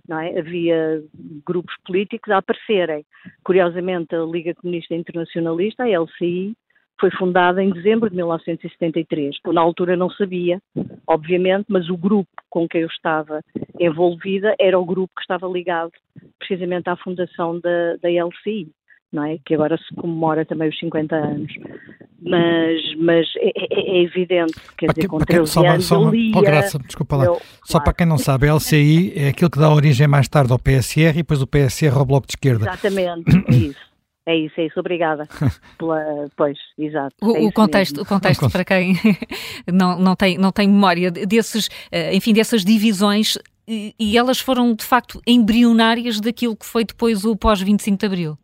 não é? Havia grupos políticos a aparecerem. Curiosamente, a Liga Comunista Internacionalista, a LCI, foi fundada em dezembro de 1973. Eu, na altura não sabia, obviamente, mas o grupo com que eu estava envolvida era o grupo que estava ligado precisamente à fundação da, da LCI, não é? Que agora se comemora também os 50 anos. Mas, mas é, é, é evidente, quer para dizer, com 13 só, anos só, lia, oh, graça, desculpa lá. Eu, só claro. para quem não sabe, a LCI é aquilo que dá origem mais tarde ao PSR e depois o PSR ao Bloco de Esquerda. Exatamente, é isso. É isso, é isso, obrigada. Pela, pois, exato. O, é o contexto, o contexto para quem não, não, tem, não tem memória desses, eh, enfim, dessas divisões e, e elas foram de facto embrionárias daquilo que foi depois o pós-25 de Abril.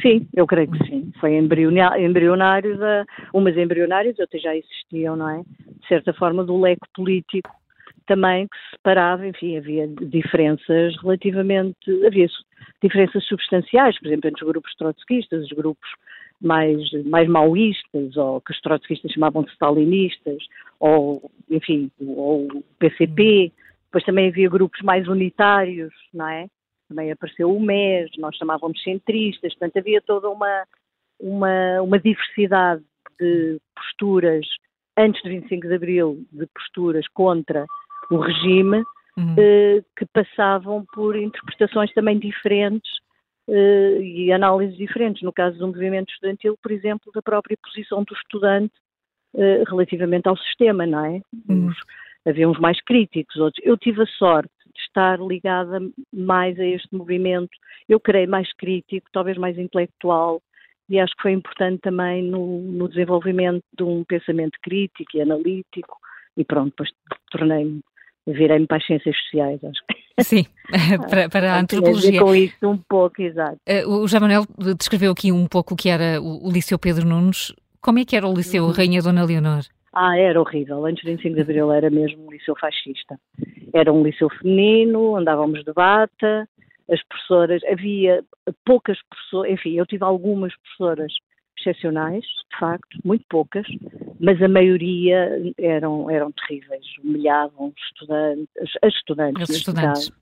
Sim, eu creio que sim. Foi embrionário, da, umas embrionárias, outras já existiam, não é? De certa forma, do leque político também que se separava, enfim, havia diferenças relativamente, havia diferenças substanciais, por exemplo, entre os grupos trotskistas, os grupos mais, mais maoístas, ou que os trotskistas chamavam de stalinistas, ou, enfim, ou PCP, depois também havia grupos mais unitários, não é? Também apareceu o MES, nós chamávamos centristas, portanto havia toda uma, uma, uma diversidade de posturas antes de 25 de Abril, de posturas contra o regime, uhum. eh, que passavam por interpretações também diferentes eh, e análises diferentes. No caso do movimento estudantil, por exemplo, da própria posição do estudante eh, relativamente ao sistema, não é? Uhum. Os, havia uns mais críticos, outros. Eu tive a sorte de estar ligada mais a este movimento, eu creio mais crítico, talvez mais intelectual, e acho que foi importante também no, no desenvolvimento de um pensamento crítico e analítico, e pronto, depois tornei-me virei-me para as ciências sociais, acho. Sim, para, para a antropologia. com isso um pouco, exato. Uh, o José Manuel descreveu aqui um pouco o que era o, o Liceu Pedro Nunes. Como é que era o Liceu uhum. Rainha Dona Leonor? Ah, era horrível. Antes de 25 de Abril era mesmo um liceu fascista. Era um liceu feminino, andávamos de bata, as professoras, havia poucas professoras, enfim, eu tive algumas professoras excepcionais, de facto, muito poucas, mas a maioria eram, eram terríveis, humilhavam os estudantes, as estudantes. Os estudantes.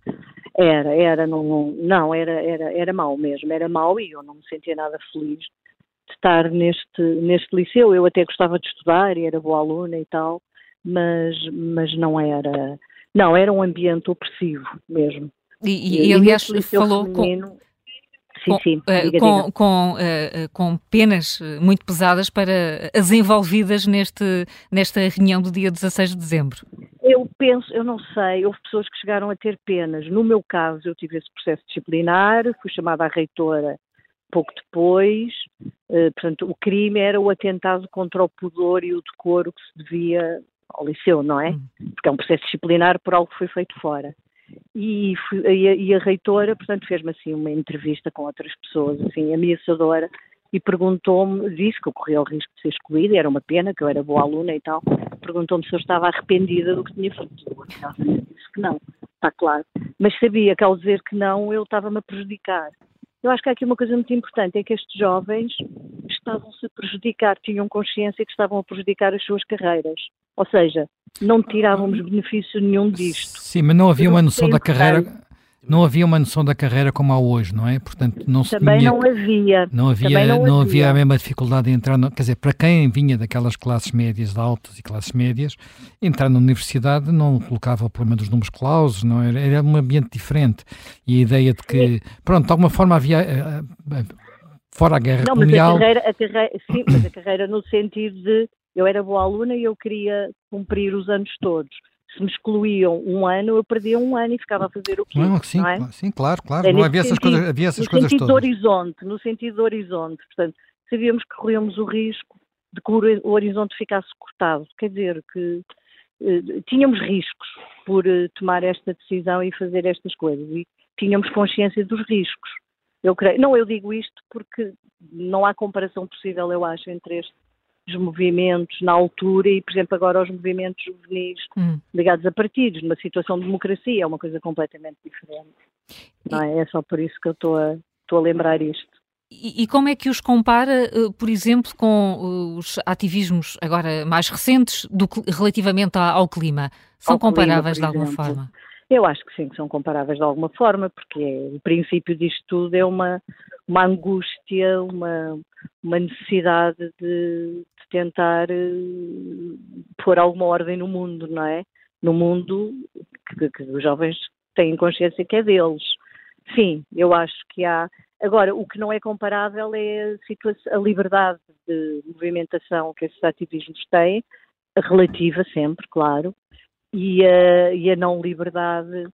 Era, era, não, não, era, era, era mau mesmo, era mau e eu não me sentia nada feliz de estar neste, neste liceu. Eu até gostava de estudar e era boa aluna e tal, mas, mas não era, não, era um ambiente opressivo mesmo. E, e, e aliás, falou feminino, com Sim, com, sim. Uh, com, com, uh, com, penas muito pesadas para as envolvidas neste, nesta reunião do dia 16 de dezembro. Eu penso, eu não sei, houve pessoas que chegaram a ter penas. No meu caso, eu tive esse processo disciplinar, fui chamada à reitora pouco depois. Portanto, o crime era o atentado contra o pudor e o decoro que se devia ao liceu, não é? Hum. Porque é um processo disciplinar por algo que foi feito fora. E, e, a, e a reitora, portanto, fez-me assim uma entrevista com outras pessoas, assim, ameaçadora, e perguntou-me, disse que eu corria o risco de ser excluída, era uma pena, que eu era boa aluna e tal, perguntou-me se eu estava arrependida do que tinha feito. Eu disse que não, está claro. Mas sabia que ao dizer que não, eu estava-me a prejudicar. Eu acho que há aqui uma coisa muito importante, é que estes jovens estavam-se a prejudicar, tinham consciência que estavam a prejudicar as suas carreiras. Ou seja, não tirávamos benefício nenhum disto. Sim, mas não havia uma noção da carreira, não havia uma noção da carreira como há hoje, não é? Portanto, não se Também tinha, não havia. Não havia, não, não havia. havia. a mesma dificuldade de entrar, no, quer dizer, para quem vinha daquelas classes médias, altas e classes médias, entrar na universidade não colocava o problema dos números clausos, não era, era um ambiente diferente. E a ideia de que, pronto, de alguma forma havia eh, eh, fora a guerra não, colonial. Mas a carreira, a carreira, sim, mas a carreira no sentido de eu era boa aluna e eu queria cumprir os anos todos. Se me excluíam um ano, eu perdia um ano e ficava a fazer o quê? Não, sim, não é? sim claro, claro. É não havia essas coisas, havia essas no coisas sentido todas. Do horizonte, no sentido do horizonte. Portanto, sabíamos que corríamos o risco de que o horizonte ficasse cortado. Quer dizer, que eh, tínhamos riscos por eh, tomar esta decisão e fazer estas coisas e tínhamos consciência dos riscos. Eu creio, não, eu digo isto porque não há comparação possível, eu acho, entre estes movimentos na altura e, por exemplo, agora os movimentos juvenis hum. ligados a partidos, numa situação de democracia, é uma coisa completamente diferente. Não é? é só por isso que eu estou a, estou a lembrar isto. E, e, como é que os compara, eh, por exemplo, com eh, os ativismos agora mais recentes do, relativamente ao clima? São ao comparáveis clima, de alguma exemplo. forma? Eu acho que sim, que são comparáveis de alguma forma, porque é, o princípio disto tudo é uma, uma angústia, uma, uma necessidade de, de tentar uh, pôr alguma ordem no mundo, não é? No mundo que, que os jovens têm consciência que é deles. Sim, eu acho que há Agora, o que não é comparável é a, a liberdade de movimentação que esses ativismos têm, relativa sempre, claro, e a, e a não liberdade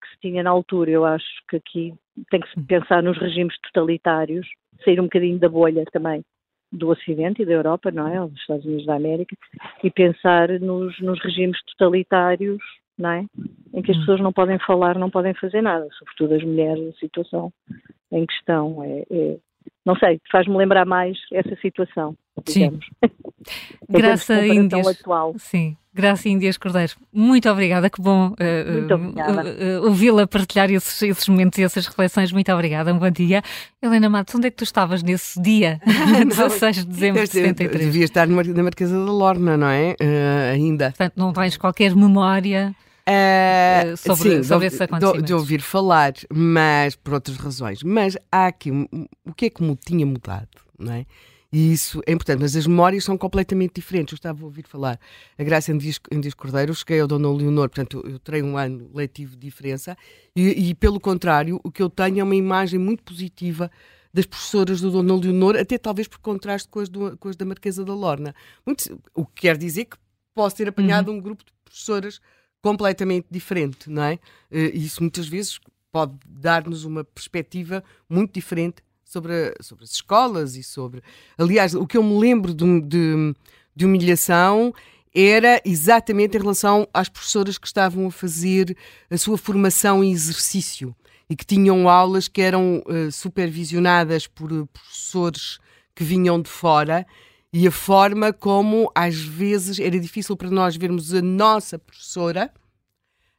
que se tinha na altura. Eu acho que aqui tem que se pensar nos regimes totalitários, sair um bocadinho da bolha também do Ocidente e da Europa, não é? Dos Estados Unidos da América, e pensar nos, nos regimes totalitários, não é? Em que as hum. pessoas não podem falar, não podem fazer nada, sobretudo as mulheres, a situação em questão. É, é não sei, faz-me lembrar mais essa situação. Digamos. Sim. Graça Índias. Atual. Sim. Graça Índias Cordeiro, muito obrigada, que bom uh, uh, uh, ouvi-la partilhar esses, esses, momentos e essas reflexões. Muito obrigada, um bom dia. Helena Matos, onde é que tu estavas nesse dia, 16 de dezembro de 73? Devia estar na Marquesa da Lorna, não é? Eh, ainda. Portanto, não tens qualquer memória Uh, sobre, sim, sobre esse acontecimento. De, de, ouvir falar, mas por outras razões. Mas há aqui o que é que tinha mudado, não é? E isso é importante, mas as memórias são completamente diferentes. Eu estava a ouvir falar a Graça em Dias, em Dias Cordeiro, cheguei ao Dona Leonor, portanto, eu terei um ano letivo de diferença, e, e, pelo contrário, o que eu tenho é uma imagem muito positiva das professoras do Dona Leonor, até talvez por contraste com as, do, com as da Marquesa da Lorna. Muito, o que quer dizer que posso ter apanhado uhum. um grupo de professoras completamente diferente, não é? Eh, e isso muitas vezes pode dar-nos uma perspectiva muito diferente sobre, a, sobre as escolas e sobre. Aliás, o que eu me lembro de, de, de humilhação era exatamente em relação às professoras que estavam a fazer a sua formação em exercício e que tinham aulas que eram uh, supervisionadas por uh, professores que vinham de fora e a forma como às vezes era difícil para nós vermos a nossa professora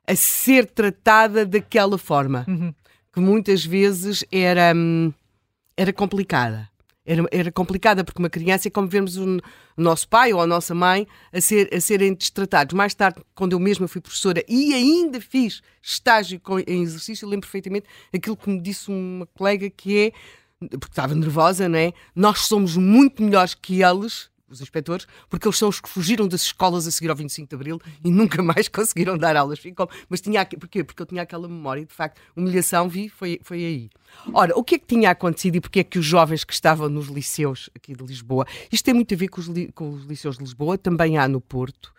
a ser tratada daquela forma, uhum. que muitas vezes era, hum, era complicada. Era, era complicada porque uma criança é como vermos o nosso pai ou a nossa mãe a, ser, a serem destratados. Mais tarde, quando eu mesma fui professora e ainda fiz estágio com, em exercício, lembro perfeitamente aquilo que me disse uma colega que é porque estava nervosa, não é? Nós somos muito melhores que eles, os inspectores, porque eles são os que fugiram das escolas a seguir ao 25 de Abril e nunca mais conseguiram dar aulas. Mas tinha, porquê? Porque eu tinha aquela memória, de facto, humilhação vi, foi, foi aí. Ora, o que é que tinha acontecido e porque é que os jovens que estavam nos liceus aqui de Lisboa, isto tem muito a ver com os, com os liceus de Lisboa, também há no Porto,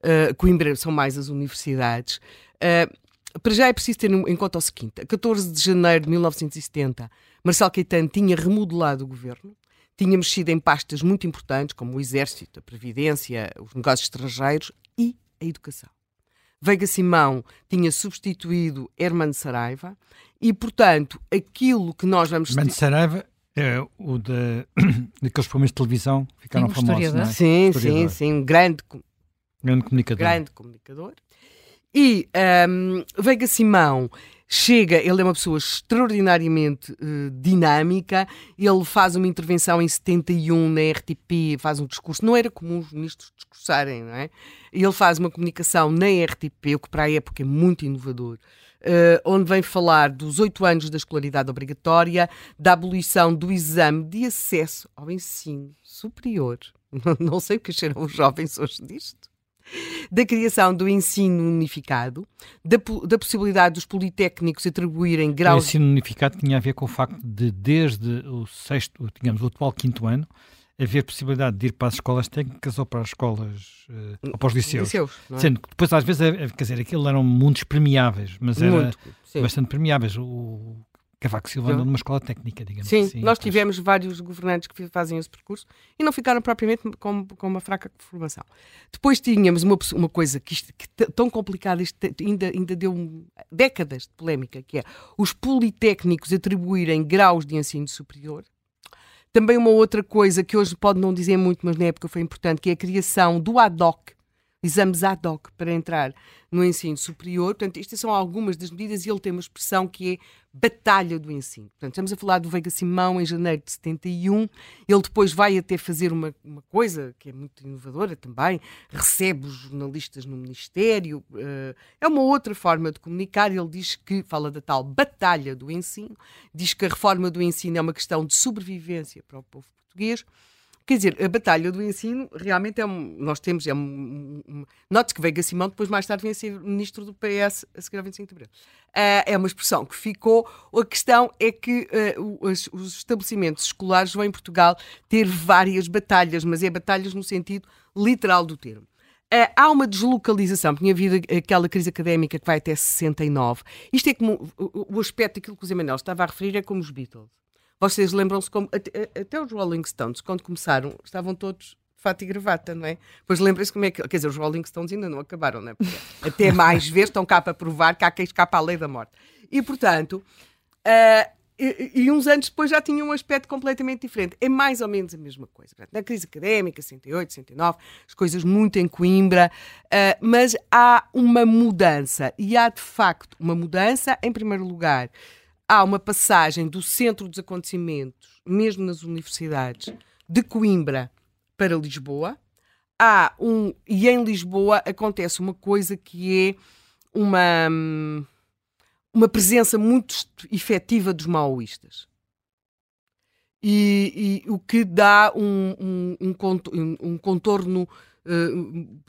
uh, Coimbra são mais as universidades. Uh, para já é preciso ter em conta o seguinte: a 14 de janeiro de 1970, Marcelo Caetano tinha remodelado o governo, tinha mexido em pastas muito importantes, como o Exército, a Previdência, os negócios estrangeiros e a educação. Veiga Simão tinha substituído Herman Saraiva e, portanto, aquilo que nós vamos... Herman Saraiva é o de, daqueles programas de televisão que ficaram sim, famosos, é? Sim, sim, sim, um grande, grande comunicador. Grande comunicador. E um, Veiga Simão chega, ele é uma pessoa extraordinariamente uh, dinâmica, ele faz uma intervenção em 71 na RTP, faz um discurso, não era comum os ministros discursarem, não é? Ele faz uma comunicação na RTP, o que para a época é muito inovador, uh, onde vem falar dos oito anos da escolaridade obrigatória, da abolição do exame de acesso ao ensino superior. não sei o que acharam os jovens hoje disto da criação do ensino unificado, da, da, possibilidade dos politécnicos atribuírem graus. O ensino unificado tinha a ver com o facto de, desde o sexto, digamos, o atual quinto ano, haver possibilidade de ir para as escolas técnicas ou para as escolas, uh, ou para os liceus. liceus é? Sendo que depois, às vezes, é, é, quer dizer, aquilo eram mundos permeáveis, mas era Muito, bastante permeáveis. O, Cavaco Silva andou numa escola técnica, digamos Sim, assim. nós tivemos vários governantes que fazem esse percurso e não ficaram propriamente com, com uma fraca formação. Depois tínhamos uma, uma coisa que, isto, que tão complicada, isto ainda, ainda deu um, décadas de polémica, que é os politécnicos atribuírem graus de ensino superior. Também uma outra coisa que hoje pode não dizer muito, mas na época foi importante, que é a criação do ad hoc, exames ad hoc para entrar no ensino superior. Portanto, estas são algumas das medidas e ele tem uma expressão que é batalha do ensino. Portanto, estamos a falar do Veiga Simão em janeiro de 71. Ele depois vai até fazer uma, uma coisa que é muito inovadora também, recebe os jornalistas no Ministério. Uh, é uma outra forma de comunicar. Ele diz que, fala da tal batalha do ensino, diz que a reforma do ensino é uma questão de sobrevivência para o povo português Quer dizer, a batalha do ensino realmente é um. Nós temos. É um, um, Note-se que Veiga Simão depois, mais tarde, vem ser ministro do PS a seguir ao 25 de abril. Uh, é uma expressão que ficou. A questão é que uh, os, os, estabelecimentos escolares vão em Portugal ter várias batalhas, mas é batalhas no sentido literal do termo. Uh, há uma deslocalização, tinha havido aquela crise académica que vai até 69. Isto é como o, o aspecto daquilo que o Zé Manuel estava a referir, é como os Beatles. Vocês lembram-se como. Até, até, os Rolling Stones, quando começaram, estavam todos de fato e gravata, não é? Pois lembrem-se como é que. Quer dizer, os Rolling Stones ainda não acabaram, não é? Porque até mais vezes estão cá para provar que há quem escapa à lei da morte. E, portanto. Uh, e, e, uns anos depois já tinha um aspecto completamente diferente. É mais ou menos a mesma coisa. Na crise académica, 68, 69, as coisas muito em Coimbra, uh, mas há uma mudança. E há, de facto, uma mudança, em primeiro lugar, há uma passagem do centro dos acontecimentos, mesmo nas universidades, de Coimbra para Lisboa. Há um, e em Lisboa acontece uma coisa que é uma, uma presença muito efetiva dos maoístas. E, e o que dá um, um, um, um contorno uh,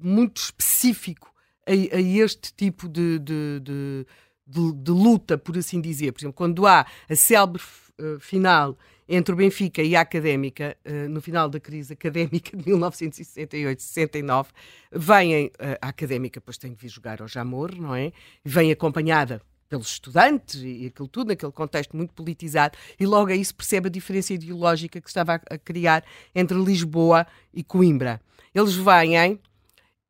muito específico a, a, este tipo de, de, de de, de, luta, por assim dizer. Por exemplo, quando há a célebre uh, final entre o Benfica e a Académica, uh, no final da crise académica de 1968-69, vem uh, a Académica, depois tem de vir jogar ao Jamor, não é? Vem acompanhada pelos estudantes e aquilo tudo, naquele contexto muito politizado, e logo aí se percebe a diferença ideológica que estava a, criar entre Lisboa e Coimbra. Eles vêm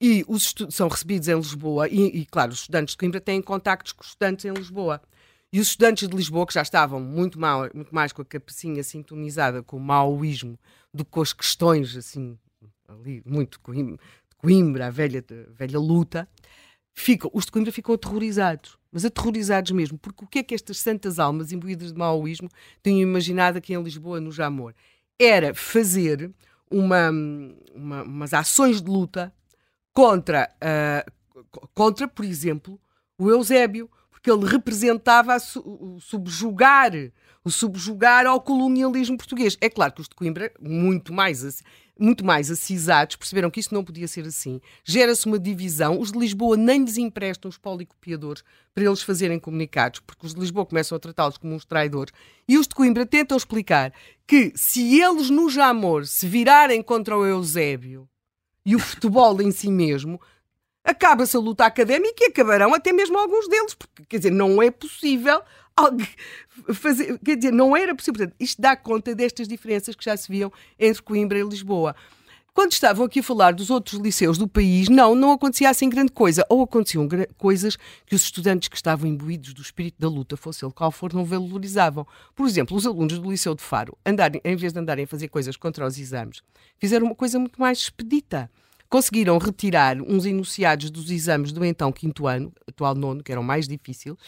e os são recebidos em Lisboa, e, e, claro, os estudantes de Coimbra têm contactos com os estudantes em Lisboa. E os estudantes de Lisboa, que já estavam muito, mal, muito mais com a cabecinha sintonizada com o maoísmo do que com as questões, assim, ali, muito de Coimbra, a velha, a velha luta, ficam, os de Coimbra ficam aterrorizados. Mas aterrorizados mesmo, porque o que é que estas santas almas imbuídas de maoísmo tinham imaginado aqui em Lisboa, no Jamor? Era fazer uma, uma, umas ações de luta contra, uh, contra, por exemplo, o Eusébio, porque ele representava o subjugar, o subjugar ao colonialismo português. É claro que os de Coimbra, muito mais, muito mais acisados, perceberam que isso não podia ser assim. Gera-se uma divisão. Os de Lisboa nem lhes emprestam os policopiadores para eles fazerem comunicados, porque os de Lisboa começam a tratá-los como uns traidores. E os de Coimbra tentam explicar que se eles no Jamor se virarem contra o Eusébio, e o futebol em si mesmo, acaba-se a luta académica e acabarão até mesmo alguns deles, porque, quer dizer, não é possível fazer, quer dizer, não era possível. Portanto, isto dá conta destas diferenças que já se viam entre Coimbra e Lisboa. Quando estavam aqui a falar dos outros liceus do país, não, não acontecia assim grande coisa. Ou aconteciam coisas que os estudantes que estavam imbuídos do espírito da luta, fosse ele qual for, não valorizavam. Por exemplo, os alunos do Liceu de Faro, andarem, em vez de andarem a fazer coisas contra os exames, fizeram uma coisa muito mais expedita. Conseguiram retirar uns enunciados dos exames do então quinto ano, atual nono, que eram mais difícil,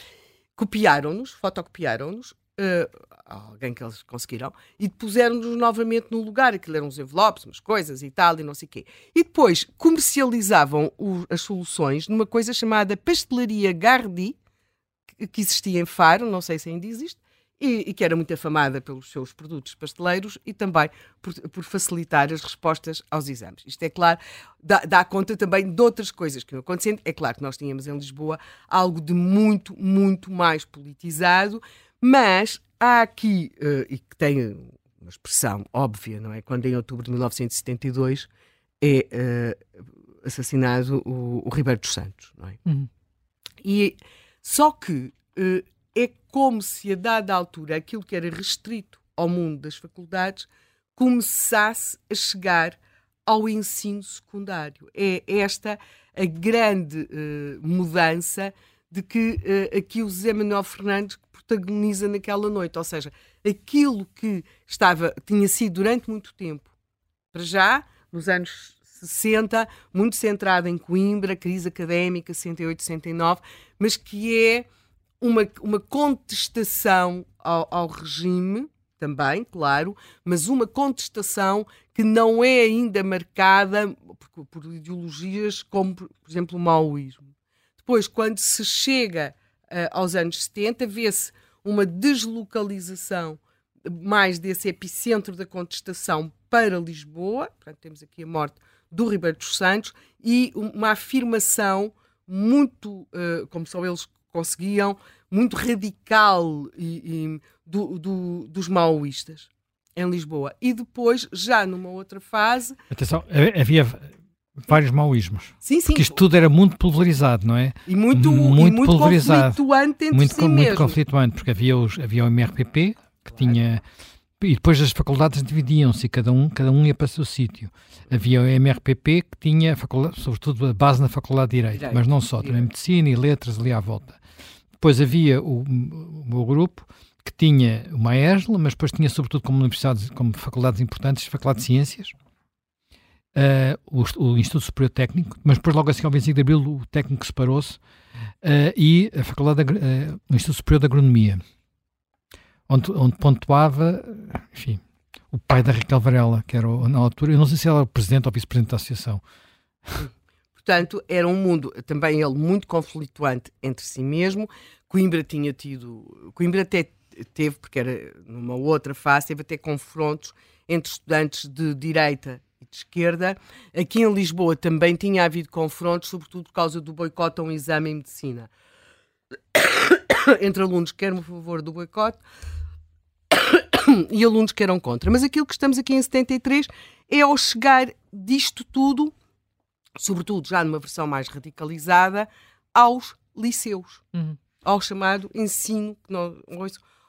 copiaram-nos, fotocopiaram-nos, uh, alguém que eles conseguiram, e puseram-nos novamente no lugar. Aquilo eram uns envelopes, umas coisas e tal, e não sei o quê. E depois comercializavam o, as soluções numa coisa chamada Pastelaria Gardi, que, que existia em Faro, não sei se ainda existe, e, e, que era muito afamada pelos seus produtos pasteleiros e também por, por facilitar as respostas aos exames. Isto é claro, dá, dá, conta também de outras coisas que iam acontecendo. É claro que nós tínhamos em Lisboa algo de muito, muito mais politizado, mas há aqui, uh, e que tem uma expressão óbvia, não é? Quando em outubro de 1972 é uh, assassinado o, o, Ribeiro dos Santos, não é? Uhum. E só que uh, é como se a dada altura aquilo que era restrito ao mundo das faculdades começasse a chegar ao ensino secundário. É esta a grande uh, mudança de que uh, aqui o José Manuel Fernandes protagoniza naquela noite, ou seja, aquilo que estava tinha sido durante muito tempo, para já nos anos 60, muito centrado em Coimbra, crise académica 68, 69, mas que é uma, uma contestação ao, ao regime também, claro, mas uma contestação que não é ainda marcada por, por ideologias como, por exemplo, o maoísmo. Depois, quando se chega aos anos 70, vê-se uma deslocalização mais desse epicentro da contestação para Lisboa, portanto, temos aqui a morte do Ribeiro dos Santos, e uma afirmação muito, uh, como só eles conseguiam, muito radical e, e do, do, dos maoístas em Lisboa. E depois, já numa outra fase. Atenção, havia vários maoísmos. Sim, sim. Porque isto tudo era muito pulverizado, não é? E muito, muito, e muito pulverizado. conflituante entre muito, si muito mesmo. conflituante, porque havia, os, havia o MRPP, que tinha. E depois as faculdades dividiam-se, cada um, cada um ia para o seu sítio. Havia o MRPP que tinha, sobretudo, a base na Faculdade de Direito, Direito mas não só, também Medicina e Letras ali à volta. Depois havia o, o meu grupo, que tinha uma ESL, mas depois tinha sobretudo como universidades, como faculdades importantes, Faculdade de Ciências, uh, o, o, Instituto Superior Técnico, mas depois logo assim ao 25 de Abril o técnico separou-se, uh, e a Faculdade, de, uh, o Instituto Superior de Agronomia, onde, onde pontuava, enfim, o pai da Raquel Varela, que era na altura, eu não sei se ela era presidente ou vice-presidente da associação. Portanto, era um mundo, também ele, muito conflituante entre si mesmo. Coimbra tinha tido. Coimbra até teve, porque era numa outra fase, teve até confrontos entre estudantes de direita e de esquerda. Aqui em Lisboa também tinha havido confrontos, sobretudo por causa do boicote a um exame em medicina. entre alunos que eram a favor do boicote e alunos que eram contra. Mas aquilo que estamos aqui em 73 é ao chegar disto tudo sobretudo já numa versão mais radicalizada, aos liceus, uhum. ao chamado ensino,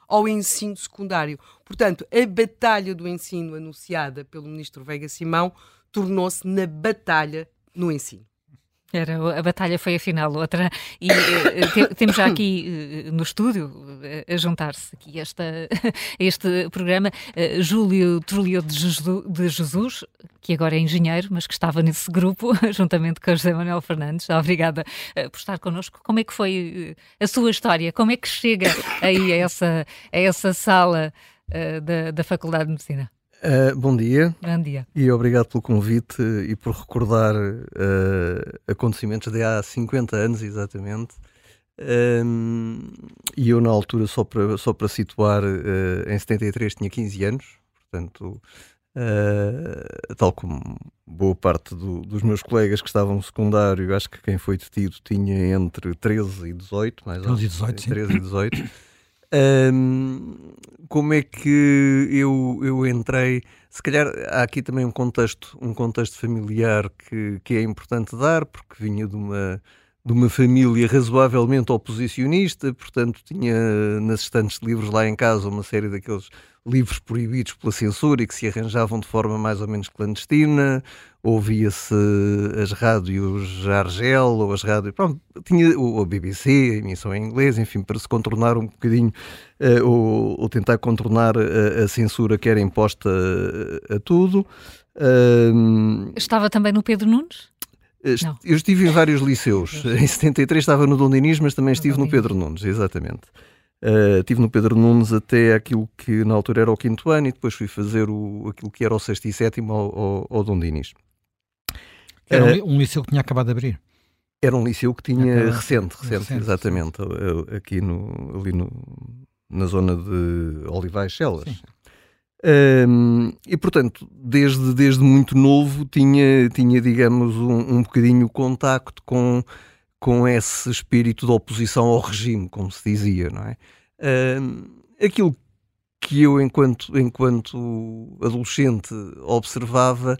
ao ensino secundário. Portanto, a batalha do ensino anunciada pelo ministro Veiga Simão tornou-se na batalha no ensino. Era, a batalha foi afinal outra. E uh, te, temos já aqui uh, no estúdio, a juntar-se aqui esta, este programa, Júlio Trulio de Jesus, que agora é engenheiro, mas que estava nesse grupo, juntamente com José Manuel Fernandes. Obrigada por estar connosco. Como é que foi a sua história? Como é que chega aí a essa, a essa sala da, da Faculdade de Medicina? Uh, bom dia. Bom dia. E obrigado pelo convite e por recordar uh, acontecimentos de há 50 anos, exatamente. Um, e eu, na altura, só para, só para situar, uh, em 73 tinha 15 anos, portanto, tal como boa parte do, dos meus colegas que estavam no secundário, acho que quem foi detido tinha entre 13 e 18, mais 13 e 18, 13 e 18. Um, como é que eu, eu entrei? Se calhar há aqui também um contexto, um contexto familiar que, que é importante dar, porque vinha de uma, de uma família razoavelmente oposicionista, portanto tinha nas estantes de livros lá em casa uma série daqueles livros proibidos pela censura e que se arranjavam de forma mais ou menos clandestina, ouvia-se as rádios Argel ou as rádios, pronto, tinha a BBC, a emissão em inglês, enfim, para se contornar um bocadinho uh, ou, ou, tentar contornar a, a, censura que era imposta a, a tudo. Uh, Estava também no Pedro Nunes? Não. Eu estive em vários liceus. Em 73 estava no Dom Dinis, mas também estive no Pedro Nunes, exatamente. Uh, estive no Pedro Nunes até aquilo que na altura era o quinto ano e depois fui fazer o, aquilo que era o sexto e sétimo ao, ao, ao Dom Dinis. Era uh, um liceu que tinha acabado de abrir. Era um liceu que tinha recente, recente, recente, exatamente, recente. aqui no, ali no, na zona de Olivais Celas. Um, e portanto, desde, desde muito novo tinha, tinha digamos, um, um bocadinho contacto com com esse espírito de oposição ao regime, como se dizia, não é? Aquilo que eu, enquanto, enquanto adolescente, observava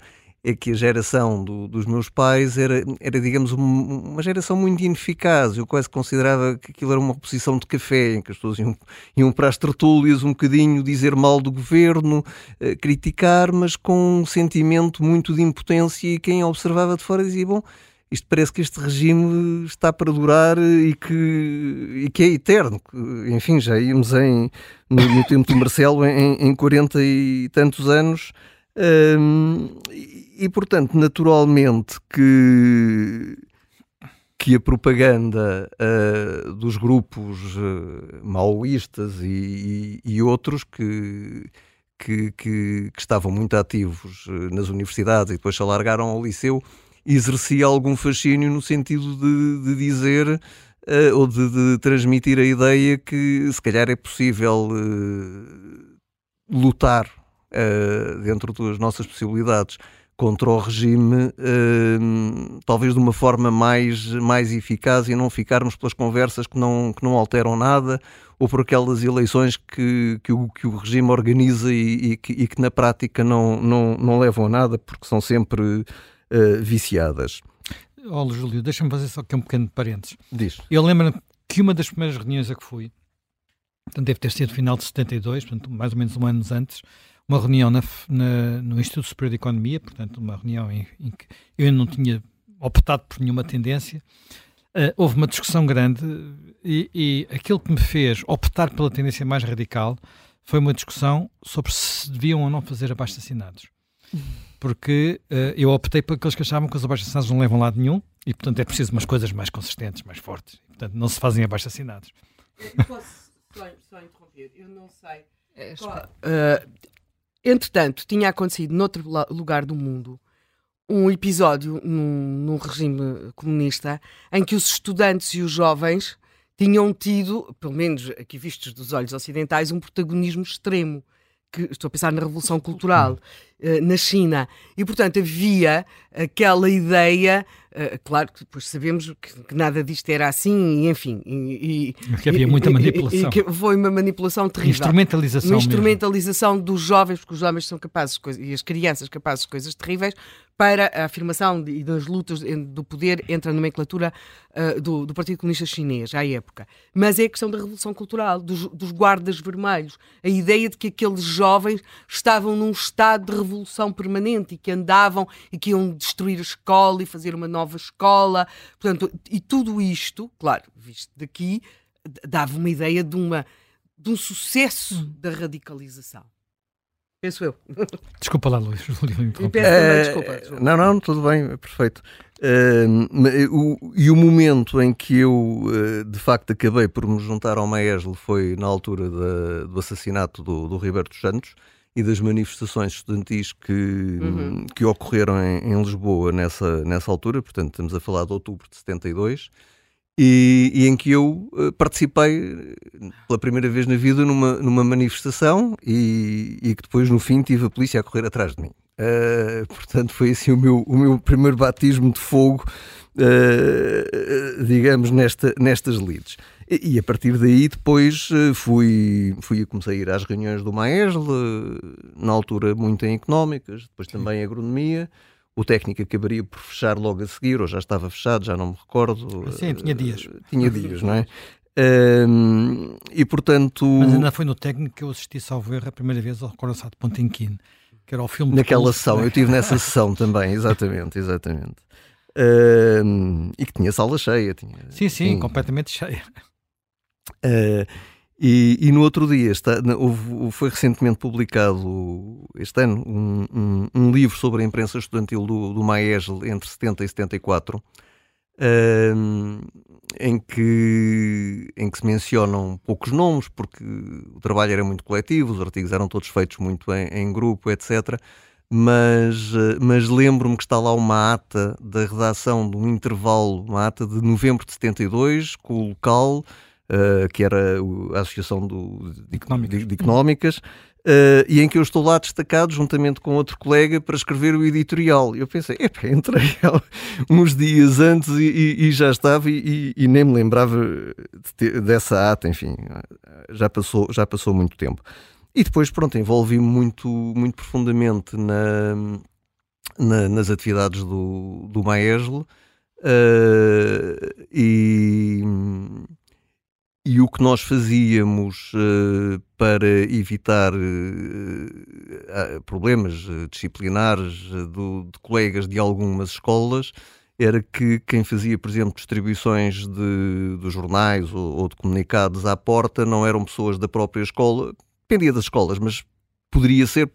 é que a geração do, dos meus pais era, era digamos, um, uma geração muito ineficaz. Eu quase considerava que aquilo era uma posição de café, em que as pessoas iam, iam para as tertúlias um bocadinho dizer mal do governo, uh, criticar, mas com um sentimento muito de impotência e quem observava de fora dizia, bom, isto parece que este regime está para durar e que, e que é eterno. Enfim, já íamos em, no, no tempo do Marcelo em, em 40 e tantos anos. Um, e, portanto, naturalmente que, que a propaganda uh, dos grupos uh, maoístas e, e, e outros que, que, que, que, estavam muito ativos uh, nas universidades e depois se alargaram ao liceu exercia algum fascínio no sentido de, de dizer uh, ou de, de, transmitir a ideia que se calhar é possível uh, lutar uh, dentro das nossas possibilidades contra o regime, talvez de uma forma mais, mais eficaz e não ficarmos pelas conversas que não, que não alteram nada ou por aquelas eleições que, que, o, que o regime organiza e, e, que, e que na prática não, não, não levam a nada porque são sempre uh, viciadas. Olha, Júlio, deixa-me fazer só aqui um pequeno parênteses. Diz. Eu lembro que uma das primeiras reuniões a que fui, portanto, deve ter sido final de 72, portanto, mais ou menos um ano antes, uma reunião na, na, no Instituto Superior de Economia, portanto, uma reunião em, em que eu não tinha optado por nenhuma tendência. Uh, houve uma discussão grande e, e, aquilo que me fez optar pela tendência mais radical foi uma discussão sobre se deviam ou não fazer abaixo-assinados porque uh, eu optei por aqueles que achavam que os abaixo-assinados não levam a lado nenhum e, portanto, é preciso umas coisas mais consistentes, mais fortes. E, portanto, não se fazem abaixo-assinados. Posso só, só, interromper? Eu não sei. É, uh, entretanto, tinha acontecido noutro lugar do mundo um episódio num, num regime comunista em que os estudantes e os jovens tinham tido, pelo menos aqui vistos dos olhos ocidentais, um protagonismo extremo que estou a pensar na Revolução Cultural na China. E, portanto, havia aquela ideia, uh, claro que depois sabemos que, que, nada disto era assim, e, enfim. E, e, que havia muita manipulação. E, foi uma manipulação terrível. Instrumentalização. Uma instrumentalização mesmo. dos jovens, porque os jovens são capazes, e as crianças capazes de coisas terríveis, para a afirmação e das lutas do poder entre a nomenclatura uh, do, do, Partido Comunista Chinês à época. Mas é a questão da Revolução Cultural, dos, dos, guardas vermelhos, a ideia de que aqueles jovens estavam num estado de revolução permanente e que andavam e que iam destruir a escola e fazer uma nova escola. Portanto, e tudo isto, claro, visto daqui, dava uma ideia de, uma, de um sucesso hum. da radicalização. Penso eu. Desculpa lá, Luís. Peço também, desculpa, Não, não, tudo bem, é perfeito. Uh, o, e o momento em que eu, uh, de facto, acabei por me juntar ao Maeslo foi na altura da, do assassinato do, do Ribeiro dos Santos e das manifestações estudantis que, uhum. que ocorreram em, em, Lisboa nessa, nessa altura, portanto, estamos a falar de outubro de 72 e, e, em que eu uh, participei pela primeira vez na vida numa, numa manifestação e, e, que depois no fim tive a polícia a correr atrás de mim. Uh, portanto, foi assim o meu, o meu primeiro batismo de fogo, uh, digamos, nesta, nestas lides. E, a partir daí depois fui, fui comecei a ir às reuniões do Maesl, na altura muito em económicas, depois também em agronomia. O técnico acabaria por fechar logo a seguir, ou já estava fechado, já não me recordo. Sim, tinha dias. Uh, tinha dias, não é? E portanto. Mas ainda foi no técnico que eu assisti, salvo erro, a primeira vez ao Coração de Pontinquim, que era o filme. Naquela sessão, eu estive nessa sessão também, exatamente, exatamente. E que tinha sala cheia. Tinha, sim, sim, completamente cheia. Uh, e, e, no outro dia está, houve, foi recentemente publicado este ano um, um, um, livro sobre a imprensa estudantil do, do Maesl entre 70 e 74 um, em, que, em que se mencionam poucos nomes porque o trabalho era muito coletivo, os artigos eram todos feitos muito em, em grupo, etc. Mas, mas lembro-me que está lá uma ata da redação de um intervalo, uma ata de novembro de 72 com o local uh, que era a Associação do, de, Económicas, de, de Económicas Uh, e em que eu estou lá destacado juntamente com outro colega para escrever o editorial. E eu pensei, epá, entrei uns dias antes e, e, e já estava e, e, nem me lembrava de ter, dessa ata, enfim, já passou, já passou muito tempo. E depois, pronto, envolvi-me muito, muito profundamente na, na, nas atividades do, do Maeslo. Uh, e, e o que nós fazíamos uh, para evitar uh, problemas disciplinares do, de colegas de algumas escolas era que quem fazia, por exemplo, distribuições de, de jornais ou, ou, de comunicados à porta não eram pessoas da própria escola, dependia das escolas, mas poderia ser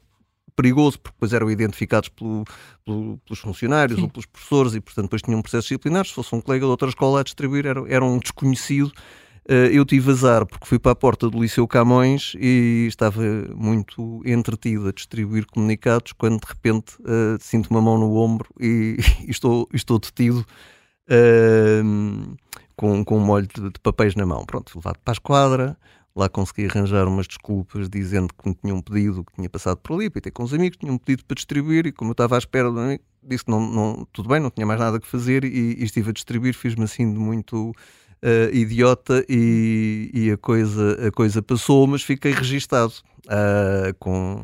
perigoso, porque depois eram identificados pelo, pelo, pelos funcionários Sim. ou pelos professores e, portanto, depois tinham um processo disciplinar. Se fosse um colega de outra escola a distribuir, era, era um desconhecido. Uh, eu tive azar porque fui para a porta do Liceu Camões e estava muito entretido a distribuir comunicados quando de repente uh, sinto uma mão no ombro e, e estou, estou detido uh, com, com um molho de, de papéis na mão. Pronto, levado para a esquadra, Lá consegui arranjar umas desculpas dizendo que me tinham pedido, que tinha passado por ali, para ter com os amigos, tinham pedido para distribuir e como eu estava à espera do amigo, disse que não, não, tudo bem, não tinha mais nada que fazer e, e estive a distribuir, fiz-me assim de muito uh, idiota e, e, a, coisa, a coisa passou, mas fiquei registado uh, com,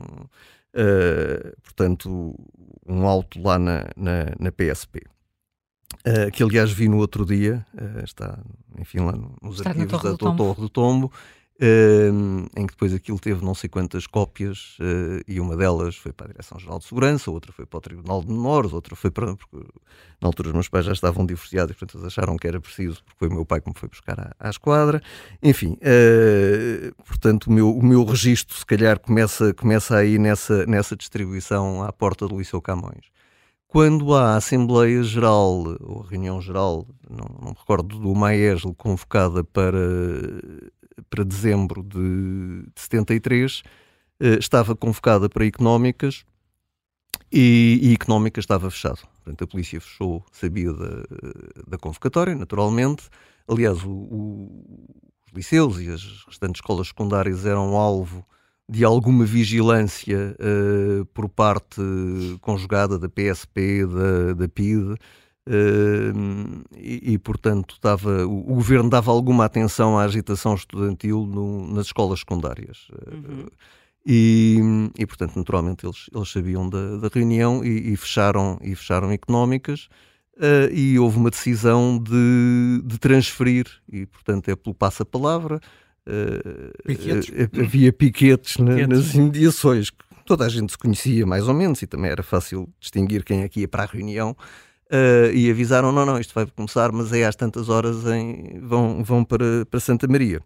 uh, portanto, um auto lá na, na, na PSP. Uh, que aliás vi no outro dia, uh, está, enfim, lá nos está arquivos da Torre do Tombo, Em que depois aquilo teve não sei quantas cópias uh, e uma delas foi para a Direção-Geral de Segurança, outra foi para o Tribunal de Menores, outra foi para. Porque na altura os meus pais já estavam divorciados e portanto eles acharam que era preciso, porque foi o meu pai que me foi buscar à, à esquadra. Enfim, uh, portanto o meu, o meu registro se calhar começa, começa aí nessa, nessa distribuição à porta do Liceu Camões. Quando há Assembleia Geral, ou reunião geral, não, não me recordo, do Maesl convocada para para dezembro de, de 73, eh, estava convocada para económicas e, e estava fechado. Portanto, a polícia fechou, sabia da, da convocatória, naturalmente. Aliás, o, o, os liceus e as restantes escolas secundárias eram alvo de alguma vigilância uh, por parte conjugada da PSP, da, da PIDE, e, e, portanto, dava, o, o, governo dava alguma atenção à agitação estudantil no, nas escolas secundárias. Uhum. Uh, e, e, portanto, naturalmente, eles, eles sabiam da, da reunião e, e, fecharam, e fecharam económicas. Uh, e houve uma decisão de, de, transferir, e portanto é pelo passa-palavra. Piquetes. havia piquetes, piquetes. Na, nas imediações, que toda a gente se conhecia mais ou menos, e também era fácil distinguir quem é que ia para a reunião. Uh, e avisaram: não, não, isto vai começar, mas é às tantas horas em, vão, vão para, para Santa Maria.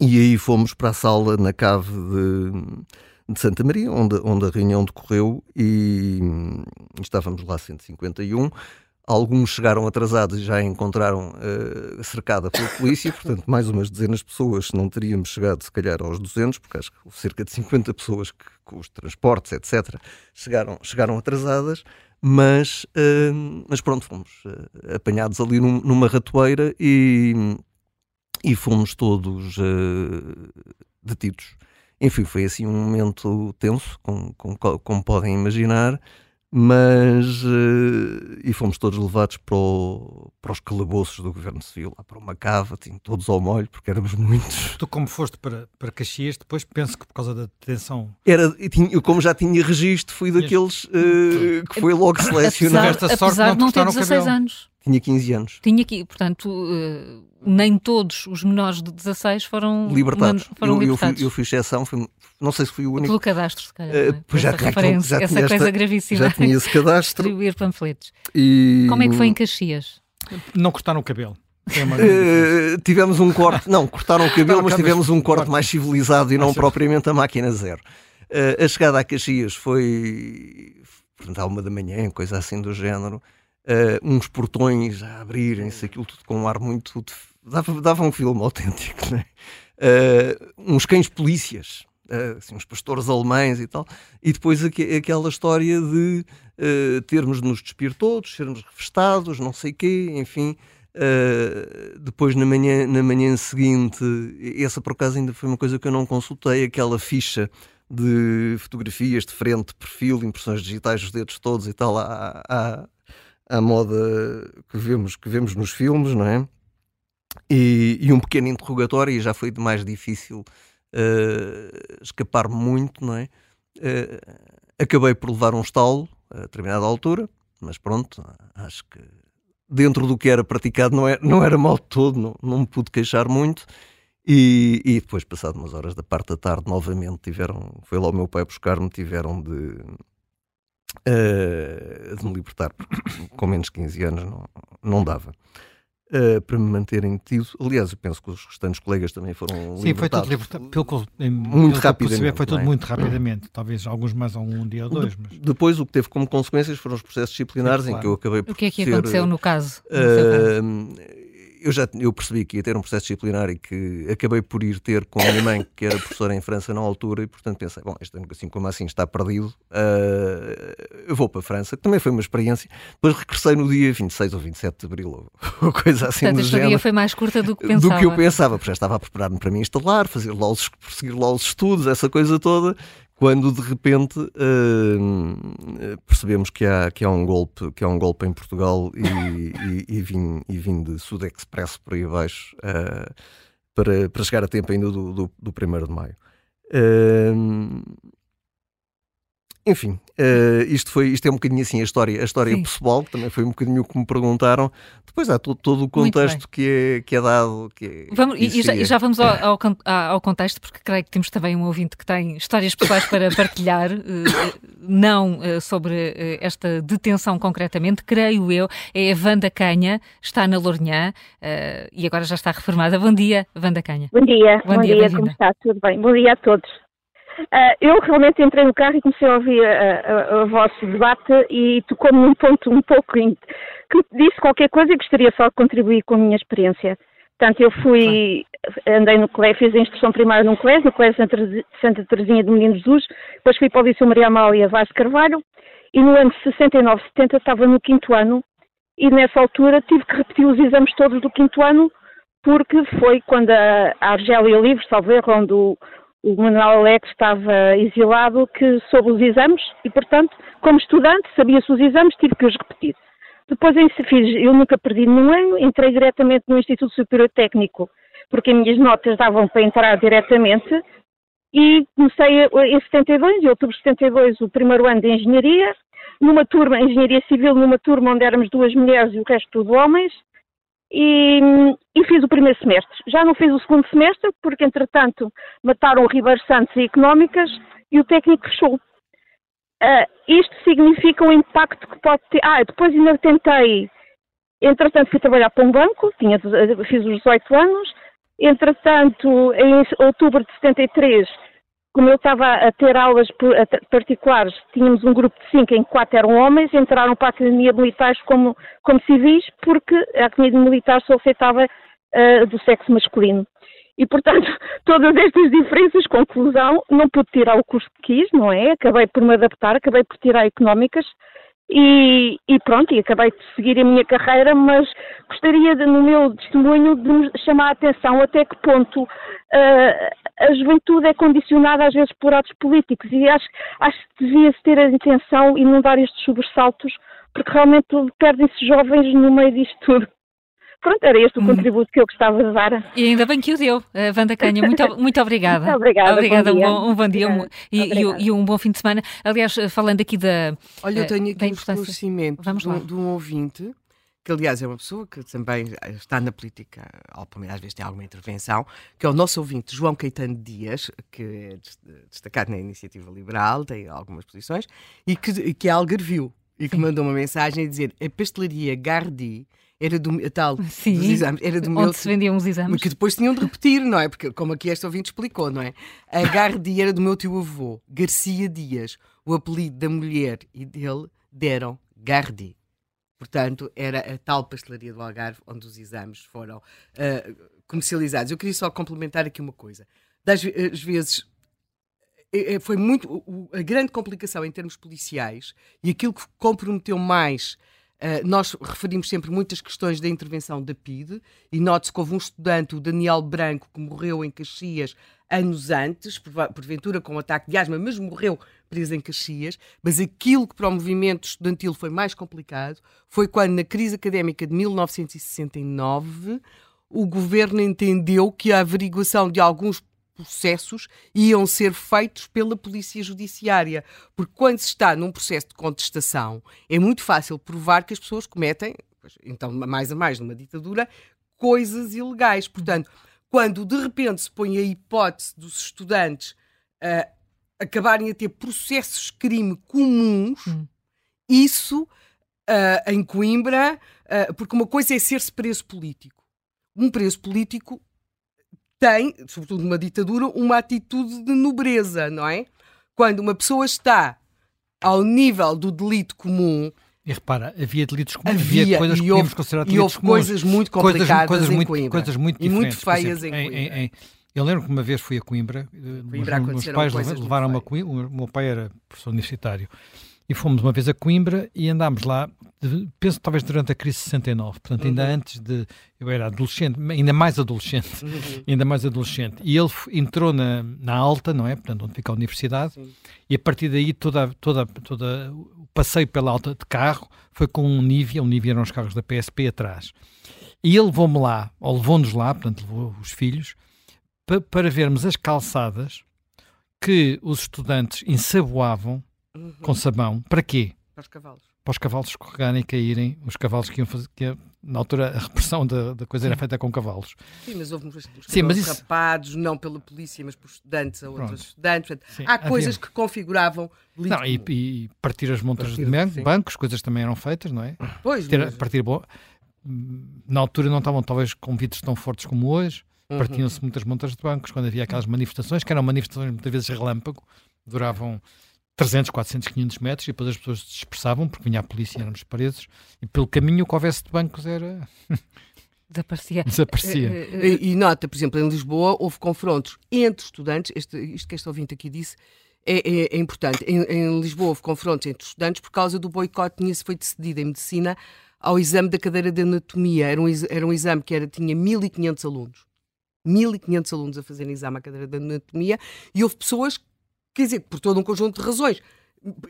E aí fomos para a sala na cave de, de Santa Maria, onde, onde a reunião decorreu, e estávamos lá 151. Alguns chegaram atrasados e já encontraram uh, cercada pela polícia, portanto, mais umas dezenas de pessoas, não teríamos chegado, se calhar, aos 200, porque acho que cerca de 50 pessoas que, com os transportes, etc., chegaram, chegaram atrasadas mas, uh, mas pronto, fomos uh, apanhados ali num, numa ratoeira e, e fomos todos uh, detidos. Enfim, foi assim um momento tenso, como, como, como podem imaginar, mas uh, e fomos todos levados para, o, para os calabouços do governo civil, lá para uma cava, assim, todos ao molho, porque éramos muitos. Tu, como foste para, para Caxias, depois penso que por causa da detenção. Era, eu, como já tinha registro, fui daqueles uh, que foi logo selecionado. Apesar, apesar de não ter 16 anos. Tinha 15 anos. Tinha aqui, portanto, uh, nem todos os menores de 16 foram libertados. Foram eu, libertados. Eu, fui, eu fui exceção, fui, não sei se fui o único. Pelo cadastro, se calhar. Uh, pois já, referência, já essa coisa esta, gravíssima. Já tinha esse cadastro. Distribuir panfletos. E... Como é que foi em Caxias? Não cortaram o cabelo. Uh, tivemos um corte, não, cortaram o cabelo, mas tivemos um corte mais civilizado e não propriamente a máquina zero. Uh, a chegada a Caxias foi, portanto, à uma da manhã, coisa assim do género uh, uns portões a abrirem-se, aquilo tudo com um ar muito. Dava, dava um filme autêntico, né? Uh, uns cães polícias, uh, assim, uns pastores alemães e tal, e depois aqu aquela história de uh, termos de nos despir todos, sermos refestados, não sei quê, enfim. Depois na manhã, na manhã seguinte, essa por acaso ainda foi uma coisa que eu não consultei, aquela ficha de fotografias de frente, perfil, impressões digitais, os dedos todos e tal, há, há, à moda que vemos, que vemos nos filmes, não é? E, e um pequeno interrogatório, e já foi mais difícil uh, escapar muito, não é? Uh, acabei por levar um estalo a determinada altura, mas pronto, acho que dentro do que era praticado não era, não era mal de todo, não, não me pude queixar muito. E, e, depois, passado umas horas da parte da tarde, novamente tiveram, foi lá o meu pai buscar-me, tiveram de, uh, de me libertar, porque com menos de 15 anos não, não dava uh, para me manterem detido. Aliás, eu penso que os restantes colegas também foram Sim, foi tudo libertado. Pelo que, muito pelo rapidamente. Perceber, foi tudo é? muito rapidamente. Talvez alguns mais um, um dia ou dois. Mas... Depois, o que teve como consequências foram os processos disciplinares é, claro. em que eu acabei por. O que é que aconteceu no caso? No uh, eu já eu percebi que ia ter um processo disciplinar e que acabei por ir ter com a minha mãe, que era professora em França na altura, e portanto pensei, bom, este ano assim como assim está perdido, uh, eu vou para a França, que também foi uma experiência. Depois regressei no dia 26 ou 27 de Abril, ou coisa assim portanto, do género. dia foi mais curta do que pensava. Do que eu pensava, porque já estava a preparar-me para me instalar, fazer lá os, prosseguir lá os estudos, essa coisa toda, quando de repente uh, percebemos que há, que há um golpe que há um golpe em Portugal e, e, e, vim, e vim de Sud Express por aí abaixo uh, para, para chegar a tempo ainda do, do, do 1 de maio. Uh, enfim, uh, isto, foi, isto é um bocadinho assim a história, a história pessoal, que também foi um bocadinho o que me perguntaram. Depois há todo, todo o contexto que é, que é dado. Que é, vamos, e, já, e, já, vamos ao, ao, ao, contexto, porque creio que temos também um ouvinte que tem histórias pessoais para partilhar, uh, não uh, sobre esta detenção concretamente, creio eu. É a Wanda Canha, está na Lourinhã e agora já está reformada. Bom dia, Wanda Canha. Bom dia, bom, bom dia, dia como está? Tudo bem? Bom dia a todos. Uh, eu realmente entrei no carro e comecei a ouvir o vosso debate e tocou-me num ponto um pouco que disse qualquer coisa e gostaria só de contribuir com a minha experiência. Portanto, eu fui, andei no colégio, fiz a instrução primária num colégio, no colégio Santa, Santa Teresinha do Menino Jesus, depois fui para o Liceu Maria Amália Vaz Carvalho e no ano 69, 70 estava no quinto ano e nessa altura tive que repetir os exames todos do quinto ano porque foi quando a Argélia Livre, salvo erro, onde o, o Manuel Alex estava exilado que soube os exames e, portanto, como estudante, sabia-se os exames, tive que os repetir. Depois fiz, eu nunca perdi nenhum ano, entrei diretamente no Instituto Superior Técnico, porque as minhas notas davam para entrar diretamente, e comecei em 72, em outubro de 72, o primeiro ano de Engenharia, numa turma, Engenharia Civil, numa turma onde éramos duas mulheres e o resto tudo homens, e, e, fiz o primeiro semestre. Já não fiz o segundo semestre, porque entretanto mataram o Ribeiro Santos e Económicas e o técnico fechou. Uh, isto significa um impacto que pode ter. Ah, depois ainda tentei. Entretanto, fui trabalhar para um banco, tinha, fiz os 18 anos. Entretanto, em outubro de 73, como eu estava a ter aulas particulares, tínhamos um grupo de cinco em que quatro eram homens, entraram para a Academia Militares como, como civis, porque a Academia Militar só aceitava uh, do sexo masculino. E, portanto, todas estas diferenças, conclusão, não pude tirar o curso que quis, não é? Acabei por me adaptar, acabei por tirar económicas e, e pronto, e acabei de seguir a minha carreira, mas gostaria, de, no meu testemunho, de chamar a atenção até que ponto uh, a juventude é condicionada às vezes por atos políticos e acho, acho que devia-se ter a intenção e não dar estes sobressaltos, porque realmente perdem-se jovens no meio disto tudo. Pronto, era este o hum. contributo que eu gostava de dar. E ainda bem que o deu, Wanda Canha. Muito, muito obrigada. muito obrigada. Obrigada, bom um, bom, um bom dia um, e, e, um bom fim de semana. Aliás, falando aqui da. Olha, eu tenho aqui um esclarecimento de, um, de um ouvinte que aliás é uma pessoa que também está na política, ou pelo menos às vezes tem alguma intervenção, que é o nosso ouvinte João Caetano Dias, que é destacado na Iniciativa Liberal, tem algumas posições, e que, que é algarvio, e que Sim. mandou uma mensagem a dizer a pastelaria Gardi era do tal Sim, dos exames, era do onde meu se vendiam os exames. Que depois tinham de repetir, não é? Porque, como aqui este ouvinte explicou, não é? A Gardi era do meu tio avô, Garcia Dias. O apelido da mulher e dele deram Gardi. Portanto, era a tal pastelaria do Algarve onde os exames foram uh, comercializados. Eu queria só complementar aqui uma coisa. Das vezes é, é, foi muito a grande complicação em termos policiais e aquilo que comprometeu mais nós referimos sempre muitas questões da intervenção da PIDE e note-se que houve um estudante, o Daniel Branco, que morreu em Caxias anos antes, porventura com um ataque de asma, mas morreu preso em Caxias. Mas aquilo que para o movimento estudantil foi mais complicado foi quando, na crise académica de 1969, o governo entendeu que a averiguação de alguns processos iam ser feitos pela polícia judiciária. Porque quando se está num processo de contestação, é muito fácil provar que as pessoas cometem, então mais a mais numa ditadura, coisas ilegais. Portanto, quando de repente se põe a hipótese dos estudantes uh, acabarem a ter processos de crime comuns, hum. isso uh, em Coimbra, uh, porque uma coisa é ser-se preso político. Um preso político tem, sobretudo numa ditadura, uma atitude de nobreza, não é? Quando uma pessoa está ao nível do delito comum. E repara, havia delitos comuns, havia, havia coisas que podíamos considerar delitos e houve comuns. coisas muito complicadas coisas, em muito, Coimbra. Coisas muito e muito feias exemplo, em Coimbra. Em, em, eu lembro que uma vez fui a Coimbra, eh, Coimbra meus, meus pais levaram-me a Coimbra, o meu pai era professor universitário, e fomos uma vez a Coimbra e andámos lá, penso talvez durante a crise de 69, portanto ainda uhum. antes de, eu era adolescente, ainda mais adolescente, uhum. ainda mais adolescente, e ele entrou na, na Alta, não é, portanto onde fica a universidade, Sim. e a partir daí toda, toda, toda o passeio pela Alta de carro foi com um Nivea, um Nivea eram os carros da PSP atrás, e ele levou-me lá, ou levou-nos lá, portanto levou os filhos, para, para vermos as calçadas que os estudantes ensaboavam uhum. com sabão. Para quê? Para os cavalos. Para os cavalos escorregarem e caírem, os cavalos que iam fazer. Que, na altura, a repressão da, da coisa Sim. era feita com cavalos. Sim, mas houve os Sim, mas isso... rapados, não pela polícia, mas por estudantes ou outros estudantes. Portanto, Sim, há coisas havia... que configuravam. Não, e, e, partir as montas de bancos, coisas também eram feitas, não é? Pois, Ter, mas... Partir bo... Na altura não estavam, talvez, com vidros tão fortes como hoje. Uhum. Partiam-se muitas montas de bancos quando havia aquelas manifestações, que eram manifestações muitas vezes relâmpago, duravam 300, 400, 500 metros e depois as pessoas se dispersavam porque vinha a polícia e éramos presos e pelo caminho o que houvesse de bancos era... Desaparecia. Desaparecia. E, e, nota, por exemplo, em Lisboa houve confrontos entre estudantes, este, isto que este ouvinte aqui disse é, é, é importante. Em, em, Lisboa houve confrontos entre estudantes por causa do boicote que tinha-se foi decidido em medicina ao exame da cadeira de anatomia. Era um, era um exame que era, tinha 1.500 alunos. 1.500 alunos a fazerem exame à cadeira de anatomia e houve pessoas quer dizer, por todo um conjunto de razões,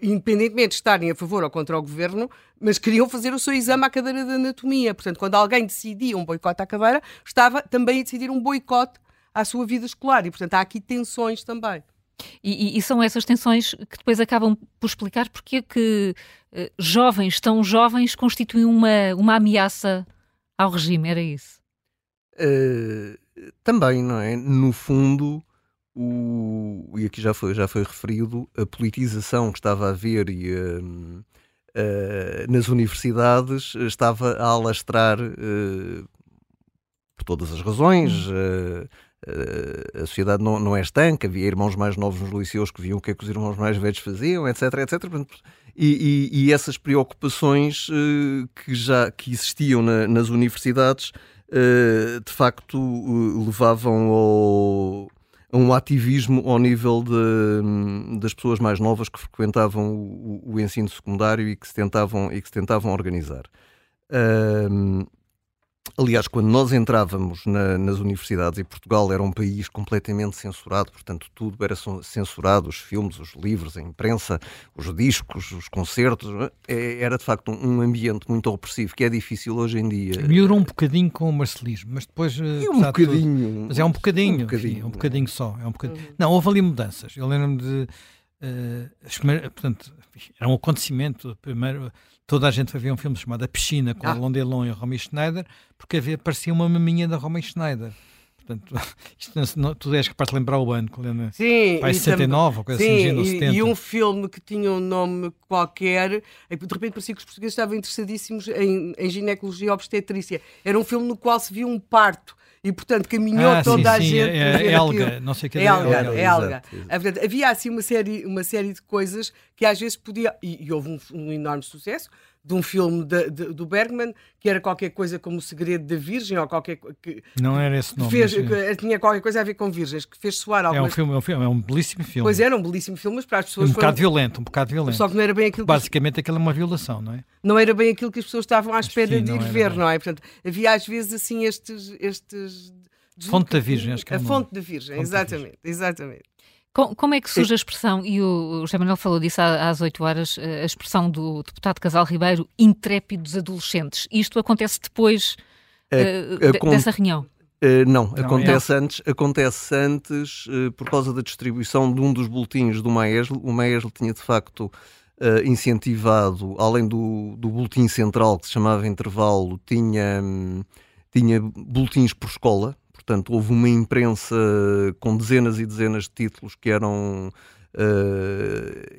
independentemente de estarem a favor ou contra o governo, mas queriam fazer o seu exame à cadeira de anatomia. Portanto, quando alguém decidia um boicote à cadeira, estava também a decidir um boicote à sua vida escolar. E, portanto, há aqui tensões também. E, e, são essas tensões que depois acabam por explicar porque é que uh, jovens tão jovens constituem uma, uma ameaça ao regime, era isso? Uh, também, não é? No fundo, o, e aqui já foi, já foi referido, a politização que estava a haver e uh, uh, nas universidades estava a alastrar uh, por todas as razões. Hum. a sociedade não, não é estanca, havia irmãos mais novos nos liceus que viam o que é que os irmãos mais velhos faziam, etc, etc. E, e, e essas preocupações que já que existiam na, nas universidades de facto levavam ao um ativismo ao nível de, das pessoas mais novas que frequentavam o, o, ensino secundário e que se tentavam, e que se tentavam organizar. Um, Aliás, quando nós entrávamos na, nas universidades e Portugal era um país completamente censurado, portanto, tudo era censurado: os filmes, os livros, a imprensa, os discos, os concertos. É, era de facto um, ambiente muito opressivo que é difícil hoje em dia. Melhorou um bocadinho com o marcelismo, mas depois. É um bocadinho. Tudo, mas é um bocadinho, um bocadinho, enfim, um bocadinho só. É um bocadinho. Uhum. Não, houve ali mudanças. Eu lembro-me de. Uh, portanto, era um acontecimento. Primeiro toda a gente foi ver um filme chamado A Piscina com ah. Alain Delon e Romy Schneider porque havia, parecia uma maminha da Romy Schneider. Portanto, isto não, tu és capaz de lembrar o ano, Helena. Sim. Pai 69 ou coisa sim, assim, e, 70. e um filme que tinha um nome qualquer, e de repente parecia que os portugueses estavam interessadíssimos em, em ginecologia obstetrícia. Era um filme no qual se via um parto e portanto caminhou ah, toda sim, a sim, gente. É, é Elga, não sei o que é Elga. É Elga. É Elga. Exato, havia assim uma série, uma série de coisas que às vezes podia. E, e houve um, um enorme sucesso de um filme de, de, do Bergman que era qualquer coisa como O Segredo da Virgem ou qualquer que não era esse nome fez, que, tinha qualquer coisa a ver com virgens que fez soar algumas... é um filme é um, filme, é um belíssimo filme pois era um belíssimo filme mas para as pessoas um bocado foram... violento um bocado violento só que não era bem aquilo basicamente que... aquilo é uma violação não é não era bem aquilo que as pessoas estavam à espera Sim, de ir ver bem. não é portanto havia às vezes assim estes estes Fonte da Virgem, acho que é A Fonte da Virgem, fonte exatamente, da Virgem. exatamente. Como é que surge a expressão, e o, José Manuel falou disso às 8 horas, eh, a expressão do deputado Casal Ribeiro, intrépidos adolescentes. Isto acontece depois a, a dessa reunião? Uh, não, não, acontece é. antes, acontece antes uh, por causa da distribuição de um dos boletins do Maesl. O Maesl tinha de facto uh, incentivado, além do, do boletim central que se chamava Intervalo, tinha, um, tinha boletins por escola. Portanto, houve uma imprensa com dezenas e dezenas de títulos que eram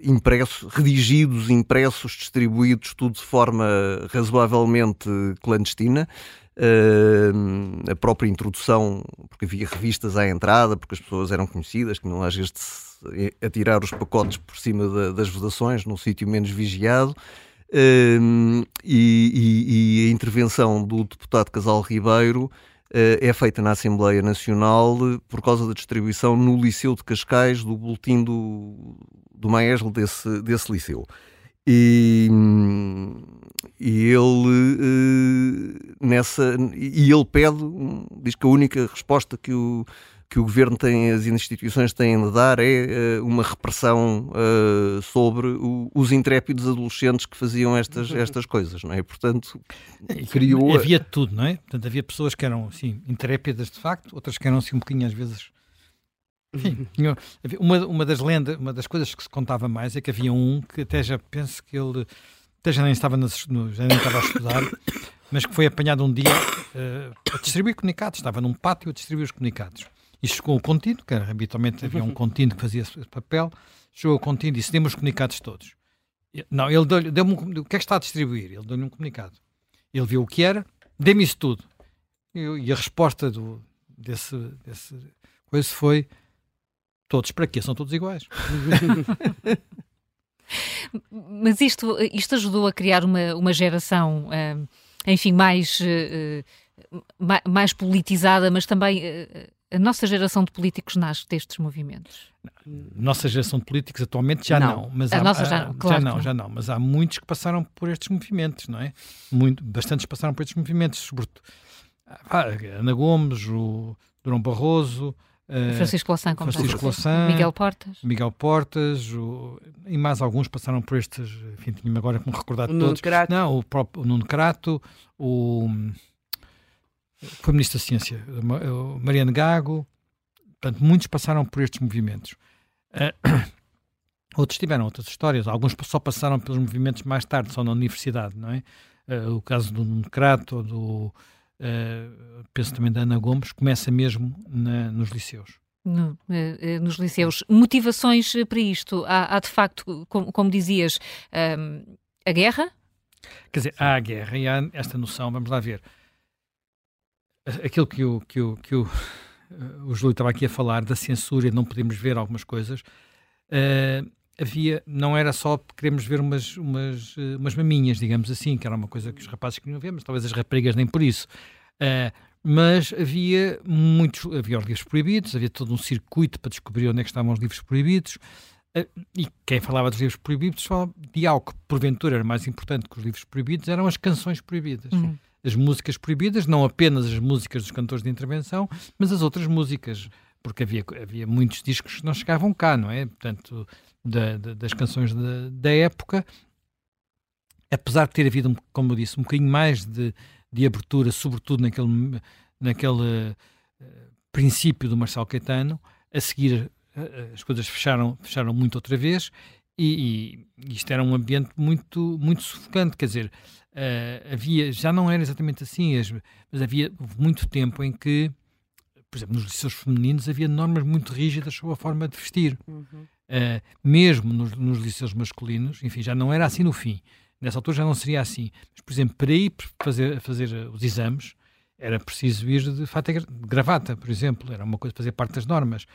impressos, redigidos, impressos, distribuídos, tudo de forma razoavelmente clandestina. Uh, a própria introdução, porque havia revistas à entrada, porque as pessoas eram conhecidas, que não às vezes a tirar os pacotes por cima da, das votações, num sítio menos vigiado. Uh, e, e, a intervenção do deputado Casal Ribeiro uh, é feita na Assembleia Nacional por causa da distribuição no Liceu de Cascais do boletim do, do Maeslo desse, desse liceu. E, e ele uh, nessa e ele pede diz que a única resposta que o que o governo tem as instituições têm de dar é uh, uma repressão uh, sobre o, os intrépidos adolescentes que faziam estas estas coisas não é? Portanto criou havia tudo não é? Portanto havia pessoas que eram assim intrépidas de facto outras que eram assim um bocadinho às vezes enfim, uma, uma das lendas, uma das coisas que se contava mais é que havia um que até já penso que ele até já nem estava, no, já nem estava a estudar, mas que foi apanhado um dia uh, a distribuir comunicados, estava num pátio a distribuir os comunicados. E chegou o contínuo, que habitualmente havia um contínuo que fazia esse papel, chegou o contínuo e disse: dê-me os comunicados todos. Não, ele deu-lhe, deu um, o que é que está a distribuir? Ele deu-lhe um comunicado. Ele viu o que era, dê-me isso tudo. E, e, a resposta do, desse, desse coisa foi: Todos para quê? São todos iguais. Mas isto, isto ajudou a criar uma, uma geração, uh, enfim, mais, uh, mais politizada, mas também uh, a nossa geração de políticos nasce destes movimentos. Nossa geração de políticos atualmente já não, não mas a há, nossa já, claro já não, já não, mas há muitos que passaram por estes movimentos, não é? Muito, bastantes passaram por estes movimentos, sobretudo ah, Ana Gomes, o Durão Barroso, Uh, Francisco Louçã, como Francisco Louçã, Miguel Portas. Miguel Portas, o, e mais alguns passaram por estes, enfim, tinha-me agora que me recordar de o todos. Crato. Não, o próprio o Nuno Crato, o foi Ministro da Ciência, Mariano Gago, portanto, muitos passaram por estes movimentos. Uh, outros tiveram outras histórias, alguns só passaram pelos movimentos mais tarde, só na universidade, não é? Uh, o caso do Nuno Crato, ou do uh, penso também da Ana Gomes, começa mesmo na, nos liceus. No, eh, eh, nos liceus. Motivações para isto? Há, há de facto, como, como dizias, um, a guerra? Quer dizer, há a guerra e há esta noção, vamos lá ver. Aquilo que o, que o, que o, o Júlio estava aqui a falar, da censura e não podemos ver algumas coisas, uh, havia, não era só queremos ver umas, umas, eh, umas maminhas, digamos assim, que era uma coisa que os rapazes queriam ver, mas talvez as raparigas nem por isso. Uh, mas havia muitos, havia os livros proibidos, havia todo um circuito para descobrir onde é que estavam os livros proibidos. E quem falava dos livros proibidos falava de algo que porventura era mais importante que os livros proibidos, eram as canções proibidas. Uhum. As músicas proibidas, não apenas as músicas dos cantores de intervenção, mas as outras músicas, porque havia, havia muitos discos que não chegavam cá, não é? Portanto, da, da, das canções da, da, época, apesar de ter havido, como eu disse, um bocadinho mais de, de abertura, sobretudo naquele, naquele uh, princípio do Marcelo Caetano, a seguir uh, as coisas fecharam, fecharam muito outra vez e, e, isto era um ambiente muito, muito sufocante, quer dizer, uh, havia, já não era exatamente assim, mas havia muito tempo em que, por exemplo, nos liceus femininos havia normas muito rígidas sobre a forma de vestir. Uhum. Uh, mesmo nos, nos liceus masculinos, enfim, já não era assim no fim. Nessa altura já não seria assim. Mas, por exemplo, para ir fazer, fazer os exames, era preciso ir de fato de gravata, por exemplo, era uma coisa fazer parte das normas.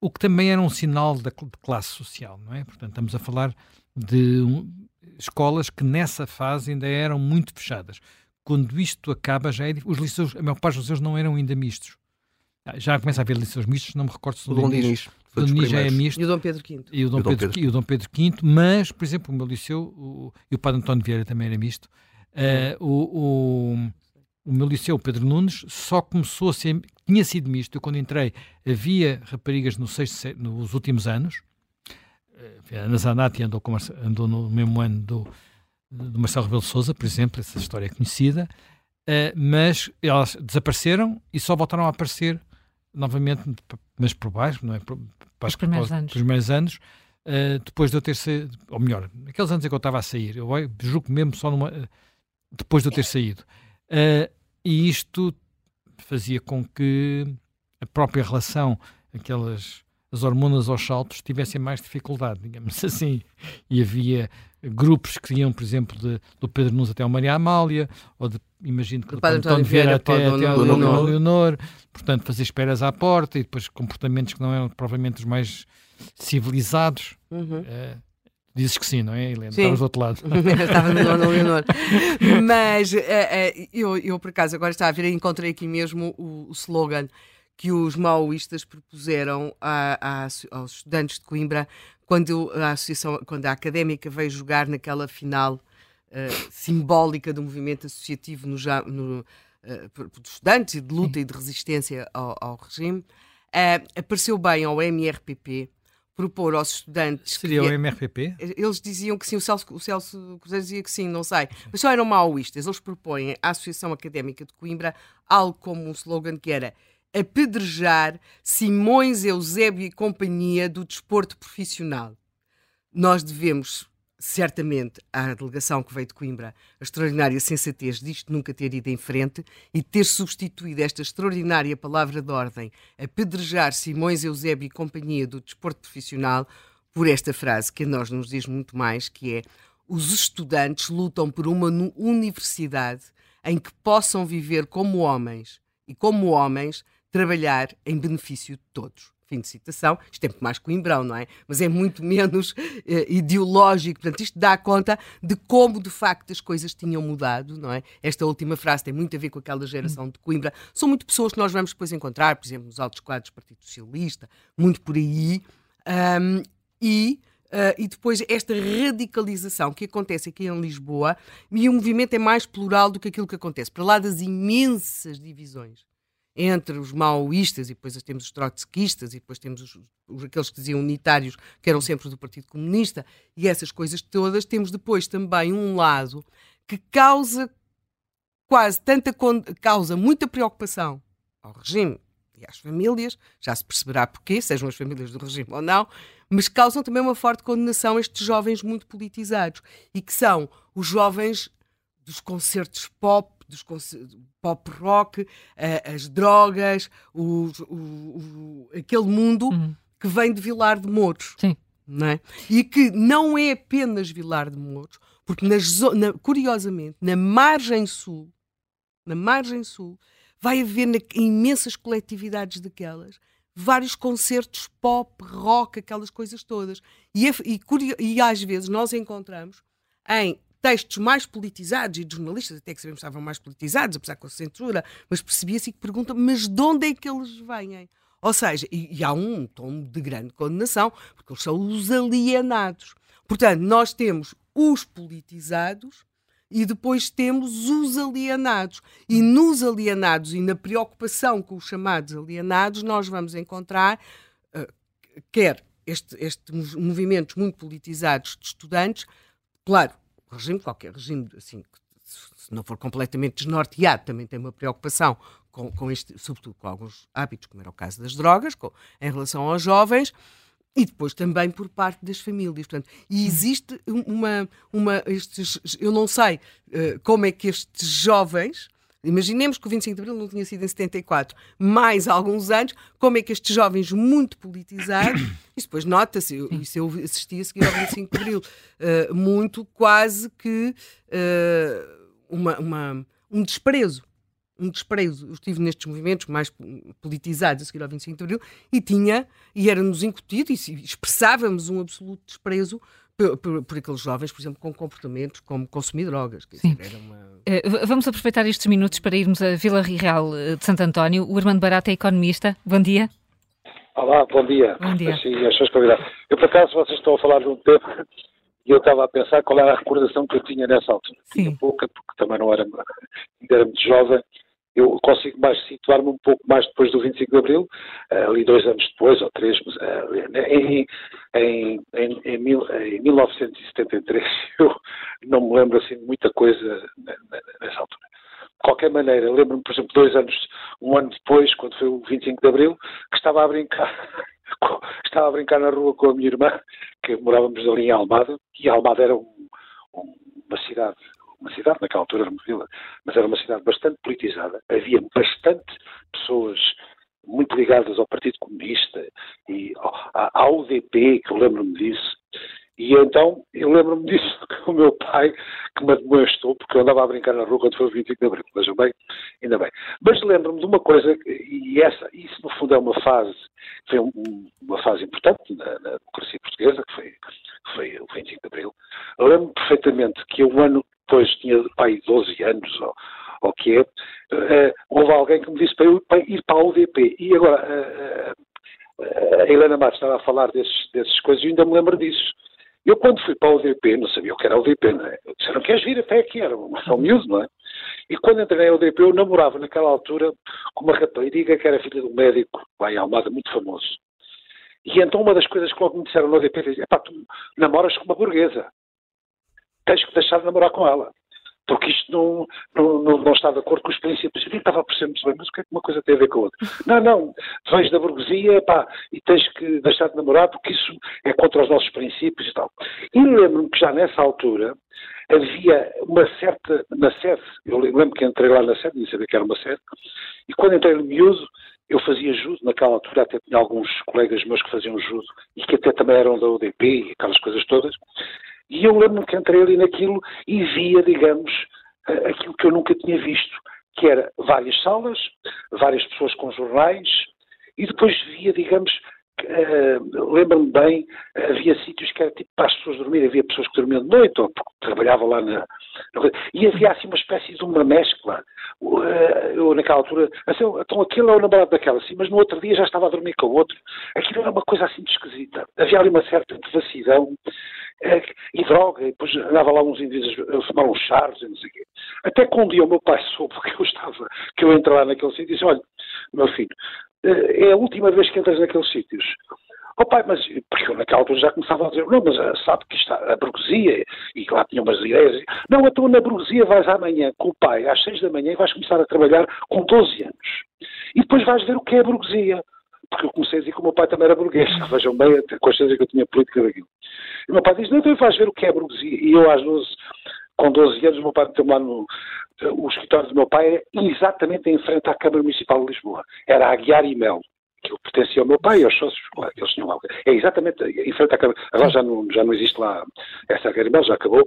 O que também era um sinal da, de classe social, não é? Portanto, estamos a falar de um, escolas que nessa fase ainda eram muito fechadas. Quando isto acaba, já é, os liceus, a maior parte dos liceus não eram ainda mistos. Já começa a haver liceus mistos, não me recordo se o Dom Dinis. O Dom já é misto. E o Dom Pedro V. E o Dom, Pedro, Pedro. E o Dom Pedro V, mas, por exemplo, o meu liceu, o, e o Padre António Vieira também era misto, uh, o, o, o meu liceu, Pedro Nunes, só começou a ser, tinha sido misto, eu quando entrei havia raparigas no sexto, nos últimos anos, uh, a Ana Zanatti andou, com, andou no mesmo ano do, do Marcelo Rebelo Souza, por exemplo, essa história é conhecida, mas elas desapareceram e só voltaram a aparecer novamente, mas por baixo, não é? Por, para, os primeiros anos. primeiros anos uh, depois de eu ter saído, ou melhor, naqueles anos em que eu estava a sair, eu julgo mesmo só numa, depois de eu ter saído. Uh, e isto fazia com que a própria relação, aquelas as hormonas aos saltos, tivessem mais dificuldade, digamos assim. E havia grupos que iam, por exemplo, de, do Pedro Nunes até ao Maria Amália, ou de, imagino que do, do Padre António Vieira até, até ao Leonor, portanto, fazer esperas à porta e depois comportamentos que não eram provavelmente os mais civilizados. Uhum. Uh, Dizes que sim, não é, Helena? Sim. Estavas do outro lado. Estava no Leonor. Mas uh, uh, eu, eu, por acaso, agora estava a ver, encontrei aqui mesmo o, o slogan que os maoístas propuseram a, a, aos estudantes de Coimbra quando a associação, quando a académica veio jogar naquela final uh, simbólica do movimento associativo no, no, uh, de estudantes e de luta e de resistência ao, ao regime, uh, apareceu bem ao MRPP propor aos estudantes. Seria que, o MRPP? Eles diziam que sim, o Celso, o Celso Cruzeiro dizia que sim, não sei. Mas só eram maoístas. Eles propõem à Associação Académica de Coimbra algo como um slogan que era apedrejar Simões Eusébio e companhia do desporto profissional. Nós devemos, certamente, à delegação que veio de Coimbra, a extraordinária sensatez disto nunca ter ido em frente e ter substituído esta extraordinária palavra de ordem, apedrejar Simões Eusébio e companhia do desporto profissional, por esta frase que a nós nos diz muito mais, que é os estudantes lutam por uma universidade em que possam viver como homens e como homens trabalhar em benefício de todos. Fim de citação. Isto é muito mais coimbrão, não é? Mas é muito menos eh, ideológico. Portanto, isto dá conta de como, de facto, as coisas tinham mudado, não é? Esta última frase tem muito a ver com aquela geração de Coimbra. São muito pessoas que nós vamos depois encontrar, por exemplo, nos altos quadros do Partido Socialista, muito por aí. Um, e Uh, e depois esta radicalização que acontece aqui em Lisboa, e o movimento é mais plural do que aquilo que acontece, para lá das imensas divisões entre os maoístas, e depois temos os trotskistas, e depois temos os, os, aqueles que diziam unitários, que eram sempre do Partido Comunista, e essas coisas todas, temos depois também um lado que causa quase tanta causa muita preocupação ao regime e às famílias, já se perceberá porquê, sejam as famílias do regime ou não, mas causam também uma forte condenação a estes jovens muito politizados e que são os jovens dos concertos pop, dos pop rock, as drogas, o, o, aquele mundo uhum. que vem de Vilar de Mouros. Sim. Não é? E que não é apenas Vilar de Mouros, porque nas, na, curiosamente, na margem sul, na margem sul, vai haver na, imensas coletividades daquelas vários concertos pop, rock, aquelas coisas todas. E, e, e às vezes nós encontramos em textos mais politizados e de jornalistas até que sabemos que estavam mais politizados, apesar com a censura, mas percebia-se que perguntam, mas de onde é que eles vêm? Ou seja, e, e há um tom de grande condenação, porque eles são os alienados. Portanto, nós temos os politizados e depois temos os alienados. E nos alienados e na preocupação com os chamados alienados, nós vamos encontrar, uh, quer estes este movimentos muito politizados de estudantes, claro, regime, qualquer regime, assim, se não for completamente desnorteado, também tem uma preocupação com, com este, sobretudo com alguns hábitos, como era o caso das drogas, com, em relação aos jovens, e depois também por parte das famílias. Portanto, e existe uma, uma estes, eu não sei uh, como é que estes jovens Imaginemos que o 25 de Abril não tinha sido em 74, mais alguns anos, como é que estes jovens muito politizados, isso depois nota-se, isso eu assisti a seguir ao 25 de Abril, uh, muito quase que uh, uma, uma, um desprezo. Um desprezo. Eu estive nestes movimentos mais politizados a seguir ao 25 de Abril e tinha, e era-nos incutido, e expressávamos um absoluto desprezo por, por, por, aqueles jovens, por exemplo, com comportamentos como consumir drogas. Sim. Uma... Uh, vamos aproveitar estes minutos para irmos à Vila Real eh, de Santo António. O Armando Barata é economista. Bom dia. Olá, bom dia. Bom dia. Sim, as suas convidadas. Eu, por acaso, vocês estão a falar de um tema e eu estava a pensar qual era a recordação que eu tinha nessa altura. Sim. Tinha pouca, porque também não era, ainda era muito jovem eu consigo mais situar-me um pouco mais depois do 25 de Abril, eh, ali dois anos depois, ou três, eh, em, em, em, em, mil, em 1973, eu não me lembro assim de muita coisa nessa altura. qualquer maneira, lembro-me, por exemplo, dois anos, um ano depois, quando foi o 25 de Abril, que estava a brincar, estava a brincar na rua com a minha irmã, que morávamos ali em Almada, e Almada era um, uma cidade, uma cidade naquela altura era uma vila, mas era uma cidade bastante politizada, havia bastante pessoas muito ligadas ao Partido Comunista e à UDP, que eu lembro-me disso, e então eu lembro-me disso que o meu pai, que me admoestou, porque eu andava a brincar na rua quando foi o 25 de Abril, vejam bem, ainda bem. Mas lembro-me de uma coisa, e essa, isso no fundo é uma fase, foi um, uma fase importante na, na, democracia portuguesa, que foi, foi o 25 de Abril. Lembro-me perfeitamente que um ano depois, tinha pai 12 anos, ou, ou que é, uh, houve alguém que me disse para eu para ir para a UDP. E agora, uh, uh, a Helena Matos estava a falar desses, dessas coisas e ainda me lembro disso. Eu, quando fui para o UDP, não sabia o que era o UDP, não é? Disseram, queres vir até aqui? Era uma ação miúdo, não é? E quando entrei na UDP, eu namorava naquela altura com uma rapariga que era filha de um médico lá em Almada, muito famoso. E então uma das coisas que logo me disseram no UDP, é pá, tu namoras com uma burguesa. Tens que deixar de namorar com ela porque isto não, não, não, não, está de acordo com os princípios. Eu estava a perceber muito bem, mas o que é que uma coisa tem a ver com a outra? Não, não, vens da burguesia pá, e tens que deixar de namorar porque isso é contra os nossos princípios e tal. E lembro-me que já nessa altura havia uma certa, na sede, eu lembro que entrei lá na sede, nem sabia que era uma sede, e quando entrei no miúdo, eu fazia judo, naquela altura até tinha alguns colegas meus que faziam judo e que até também eram da UDP e aquelas coisas todas, e eu lembro-me que entrei ali naquilo e via, digamos, aquilo que eu nunca tinha visto, que era várias salas, várias pessoas com jornais, e depois via, digamos, uh, lembro-me bem, havia sítios que era tipo para as pessoas dormirem, havia pessoas que dormiam de noite, ou porque trabalhavam lá na, na e havia assim uma espécie de uma mescla. Uh, eu naquela altura, assim, então aquele é o namorado daquela, assim, mas no outro dia já estava a dormir com o outro. Aquilo era uma coisa assim de esquisita. Havia ali uma certa devassidão e droga, e depois andava lá uns indígenas a fumar uns charros e não sei o quê. Até que um dia o meu pai soube que eu estava, que eu entrei lá naquele sítio e disse, olha, meu filho, eh, é a última vez que entras naqueles sítios. Oh pai, mas porque eu naquela altura já começava a dizer, não, mas eh, sabe que está a burguesia, e lá tinha umas ideias, não, então na burguesia vais amanhã com o pai às seis da manhã e vais começar a trabalhar com 12 anos. E depois vais ver o que é a burguesia porque eu comecei a dizer que o meu pai também era burguês, vejam bem a consciência que eu tinha política daquilo. E o meu pai disse, não, então vais ver o que é burguesia. E eu às 12, com 12 anos, o meu pai meteu-me lá no... O escritório do meu pai era exatamente em frente à Câmara Municipal de Lisboa. Era a Aguiar e Mel. Que eu pertencia ao meu pai e aos sócios, claro, eles tinham. É exatamente em frente à Câmara. Agora já não, já não existe lá essa Aguiar e Mel, já acabou.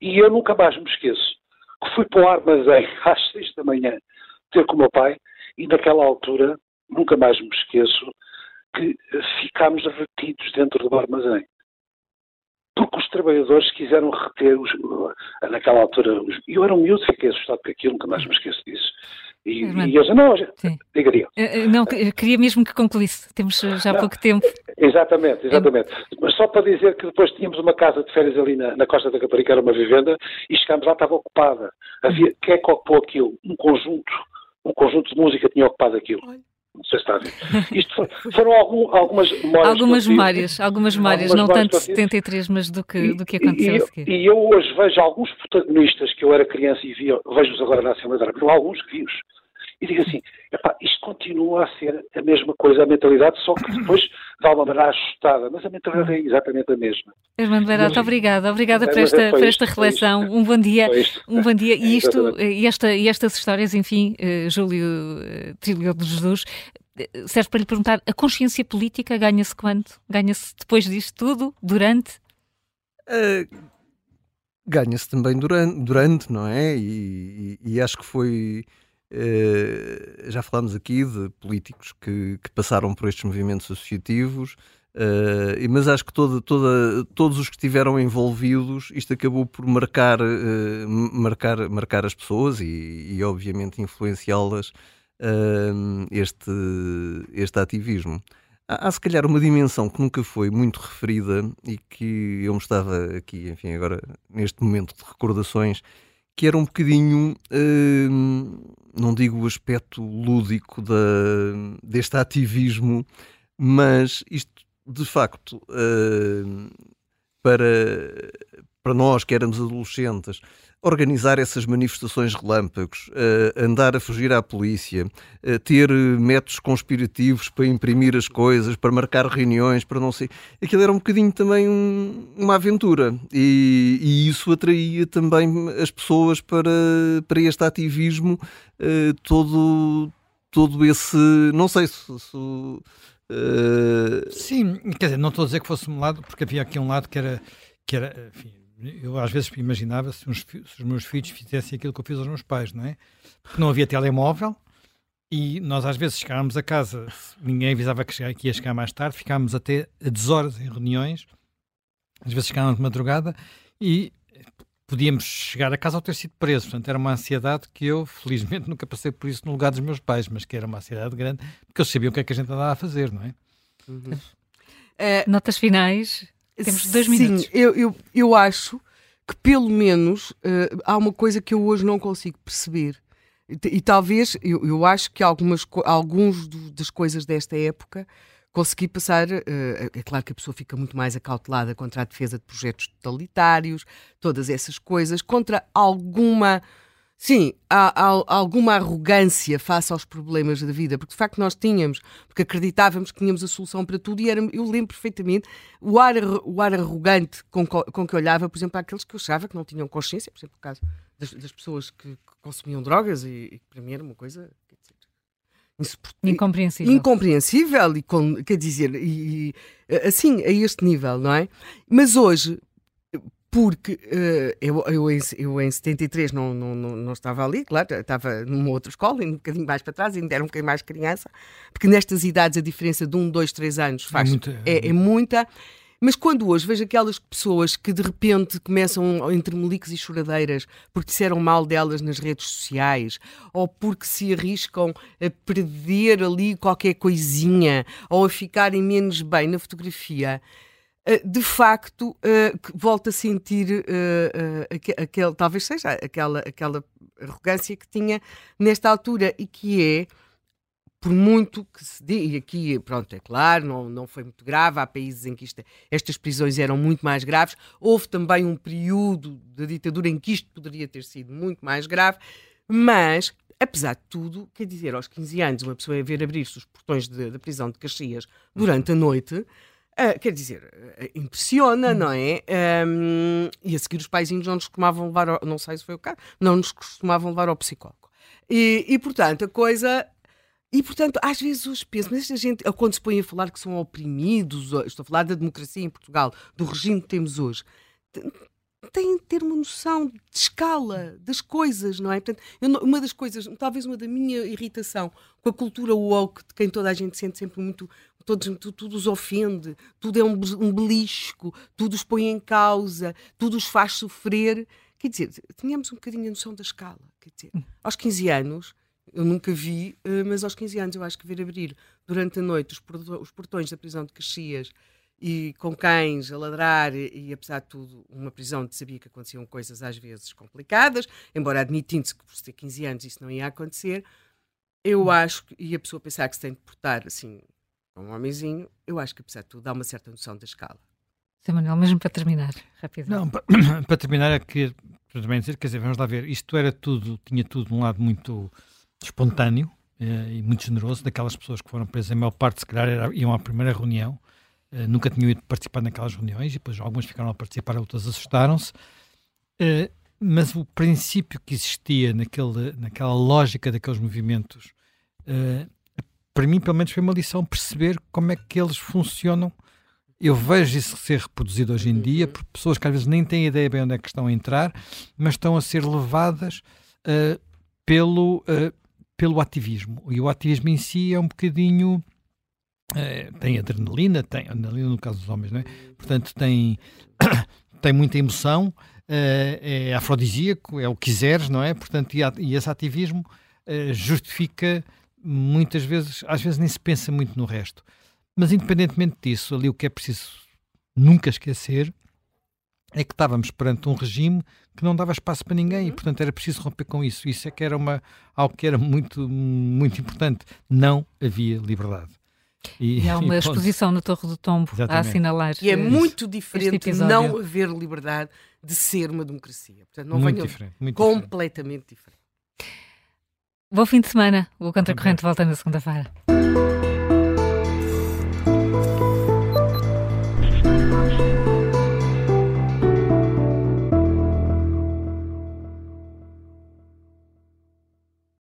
E eu nunca mais me esqueço que fui para o armazém às 6 da manhã ter com o meu pai e naquela altura nunca mais me esqueço que ficámos retidos dentro do armazém. Porque os trabalhadores quiseram reter, os, naquela altura, os, eu era um miúdo, fiquei assustado com aquilo, nunca mais me esqueço disso. E, e eles, não, diga, diga. Eh, não, queria mesmo que concluísse, temos já não, pouco tempo. Exatamente, exatamente. Mas só para dizer que depois tínhamos uma casa de férias ali na, na Costa da Caparica, era uma vivenda, e chegámos lá, estava ocupada. Havia, quem é que ocupou aquilo? Um conjunto, um conjunto de música tinha ocupado aquilo. Não sei se está a ver. Isto foram algum, algumas memórias. Algumas memórias, algumas memórias, não tanto de 73, mas do que, e, do que aconteceu e, a seguir. E eu hoje vejo alguns protagonistas que eu era criança e via, vejo-os agora na Assembleia da República, alguns que vi-os e digo assim, epá, isto continua a ser a mesma coisa, a mentalidade, só que depois de alguma maneira ajustada, mas a mentalidade é exatamente a mesma. Irmão Beirato, obrigada, obrigada por esta, por esta reflexão, um bom dia, um bom dia, e isto, e, esta, e estas histórias, enfim, uh, Júlio uh, Trilho de Jesus, uh, serve para lhe perguntar, a consciência política ganha-se quando? Ganha-se depois disto tudo? Durante? Uh, ganha-se também durante, durante, não é? E, e, e acho que foi Uh, já falámos aqui de políticos que, que, passaram por estes movimentos associativos, uh, mas acho que toda, toda, todos os que estiveram envolvidos, isto acabou por marcar, uh, marcar, marcar as pessoas e, e obviamente, influenciá-las este, este ativismo. Há, há, se calhar uma dimensão que nunca foi muito referida e que eu me estava aqui, enfim, agora neste momento de recordações, que era um bocadinho, uh, não digo o aspecto lúdico da, deste ativismo, mas isto de facto uh, para, para nós que éramos adolescentes, organizar essas manifestações relâmpagos, uh, andar a fugir à polícia, uh, ter métodos conspirativos para imprimir as coisas, para marcar reuniões, para não sei. Aquilo era um bocadinho também um, uma aventura e, e, isso atraía também as pessoas para, para este ativismo uh, todo, todo esse. Não sei se. se Sim, quer dizer, não estou a dizer que fosse um lado, porque havia aqui um lado que era. Que era enfim, eu às vezes imaginava se, uns, se, os meus filhos fizessem aquilo que eu fiz aos meus pais, não é? Porque não havia telemóvel e nós às vezes chegávamos a casa, ninguém avisava que, que ia chegar mais tarde, ficávamos até a 10 horas em reuniões, às vezes chegávamos de madrugada e podíamos chegar a casa ao ter sido preso. Portanto, era uma ansiedade que eu, felizmente, nunca passei por isso no lugar dos meus pais, mas que era uma ansiedade grande, porque eles sabiam o que é que a gente andava a fazer, não é? Uhum. É, Notas finais? Temos dois minutos. Sim, eu, eu, eu acho que pelo menos uh, há uma coisa que eu hoje não consigo perceber. E, e talvez, eu, eu acho que algumas, alguns do, das coisas desta época consegui passar. Uh, é claro que a pessoa fica muito mais acautelada contra a defesa de projetos totalitários, todas essas coisas, contra alguma Sim, há, há, alguma arrogância face aos problemas da vida, porque de facto nós tínhamos, porque acreditávamos que tínhamos a solução para tudo e era, eu lembro perfeitamente o ar, o ar arrogante com, com que olhava, por exemplo, àqueles que eu achava que não tinham consciência, por exemplo, o caso das, das pessoas que, que, consumiam drogas e, e para mim era uma coisa dizer, incompreensível. Incompreensível e com, quer dizer, e, assim, a este nível, não é? Mas hoje, porque uh, eu, eu, em, eu em 73 não, não, não, não estava ali, claro, estava numa outra escola, um bocadinho mais para trás, ainda era um bocadinho mais criança, porque nestas idades a diferença de um, dois, três anos é faz, é, muita, é, é muita. Mas quando hoje vejo aquelas pessoas que de repente começam entre meliques e choradeiras porque disseram mal delas nas redes sociais, ou porque se arriscam a perder ali qualquer coisinha, ou a ficarem menos bem na fotografia, de facto uh, volta a sentir uh, aquele, talvez seja aquela, aquela arrogância que tinha nesta altura e que é por muito que se diga, e aqui, pronto, é claro, não, não foi muito grave, há países em que isto, estas prisões eram muito mais graves, houve também um período da ditadura em que isto poderia ter sido muito mais grave, mas, apesar de tudo, quer dizer, aos 15 anos, uma pessoa a ver abrir-se os portões da prisão de Caxias durante a noite, Uh, quer dizer, uh, impressiona, hum. não é? Um, e a seguir os paizinhos não nos costumavam levar, ao, não sei se foi o caso, não nos costumavam levar ao psicólogo. E, e portanto, a coisa. E portanto, às vezes os penso, mas esta gente, quando se põe a falar que são oprimidos, estou a falar da democracia em Portugal, do regime que temos hoje, têm de ter uma noção de escala das coisas, não é? Portanto, eu, uma das coisas, talvez uma da minha irritação com a cultura woke, de quem toda a gente sente sempre muito todos, tudo, tudo os ofende, tudo é um, um belisco, tudo os põe em causa, tudo os faz sofrer. Quer dizer, tínhamos um bocadinho a noção da escala. Quer dizer, hum. aos 15 anos, eu nunca vi, eh, mas aos 15 anos eu acho que ver abrir durante a noite os portões da prisão de Caxias e com cães a ladrar e, apesar de tudo, uma prisão onde sabia que aconteciam coisas às vezes complicadas, embora admitindo-se que por ter 15 anos isso não ia acontecer, eu hum. acho que, e a pessoa pensar que se tem de portar assim um homenzinho, eu acho que apesar de tudo dá uma certa noção da escala. Sr. Manuel, mesmo para terminar, rápido. Não, para, para terminar é que também dizer, quer dizer, vamos lá ver, isto era tudo, tinha tudo um lado muito espontâneo eh, e muito generoso, daquelas pessoas que foram presas, a maior parte se calhar era, iam à primeira reunião, eh, nunca tinham ido participar naquelas reuniões, e depois algumas ficaram a participar, outras assustaram-se, eh, mas o princípio que existia naquele, naquela lógica daqueles movimentos eh, para mim, pelo menos, foi uma lição perceber como é que eles funcionam. Eu vejo isso ser reproduzido hoje em dia por pessoas que às vezes nem têm ideia bem onde é que estão a entrar, mas estão a ser levadas uh, pelo, uh, pelo ativismo. E o ativismo em si é um bocadinho. Uh, tem adrenalina, tem adrenalina no caso dos homens, não é? Portanto, tem, tem muita emoção, é afrodisíaco, é o que quiseres, não é? Portanto, e, e esse ativismo justifica muitas vezes, às vezes nem se pensa muito no resto. Mas independentemente disso, ali o que é preciso nunca esquecer é que estávamos perante um regime que não dava espaço para ninguém e, uhum. portanto, era preciso romper com isso. Isso é que era uma, algo que era muito, muito importante. Não havia liberdade. E, e há uma e exposição na Torre do Tombo Exatamente. a assinalar. E é muito diferente não haver liberdade de ser uma democracia. Portanto, não muito diferente, muito completamente diferente. diferente. Bom fim de semana. O Contracorrente volta na segunda-feira.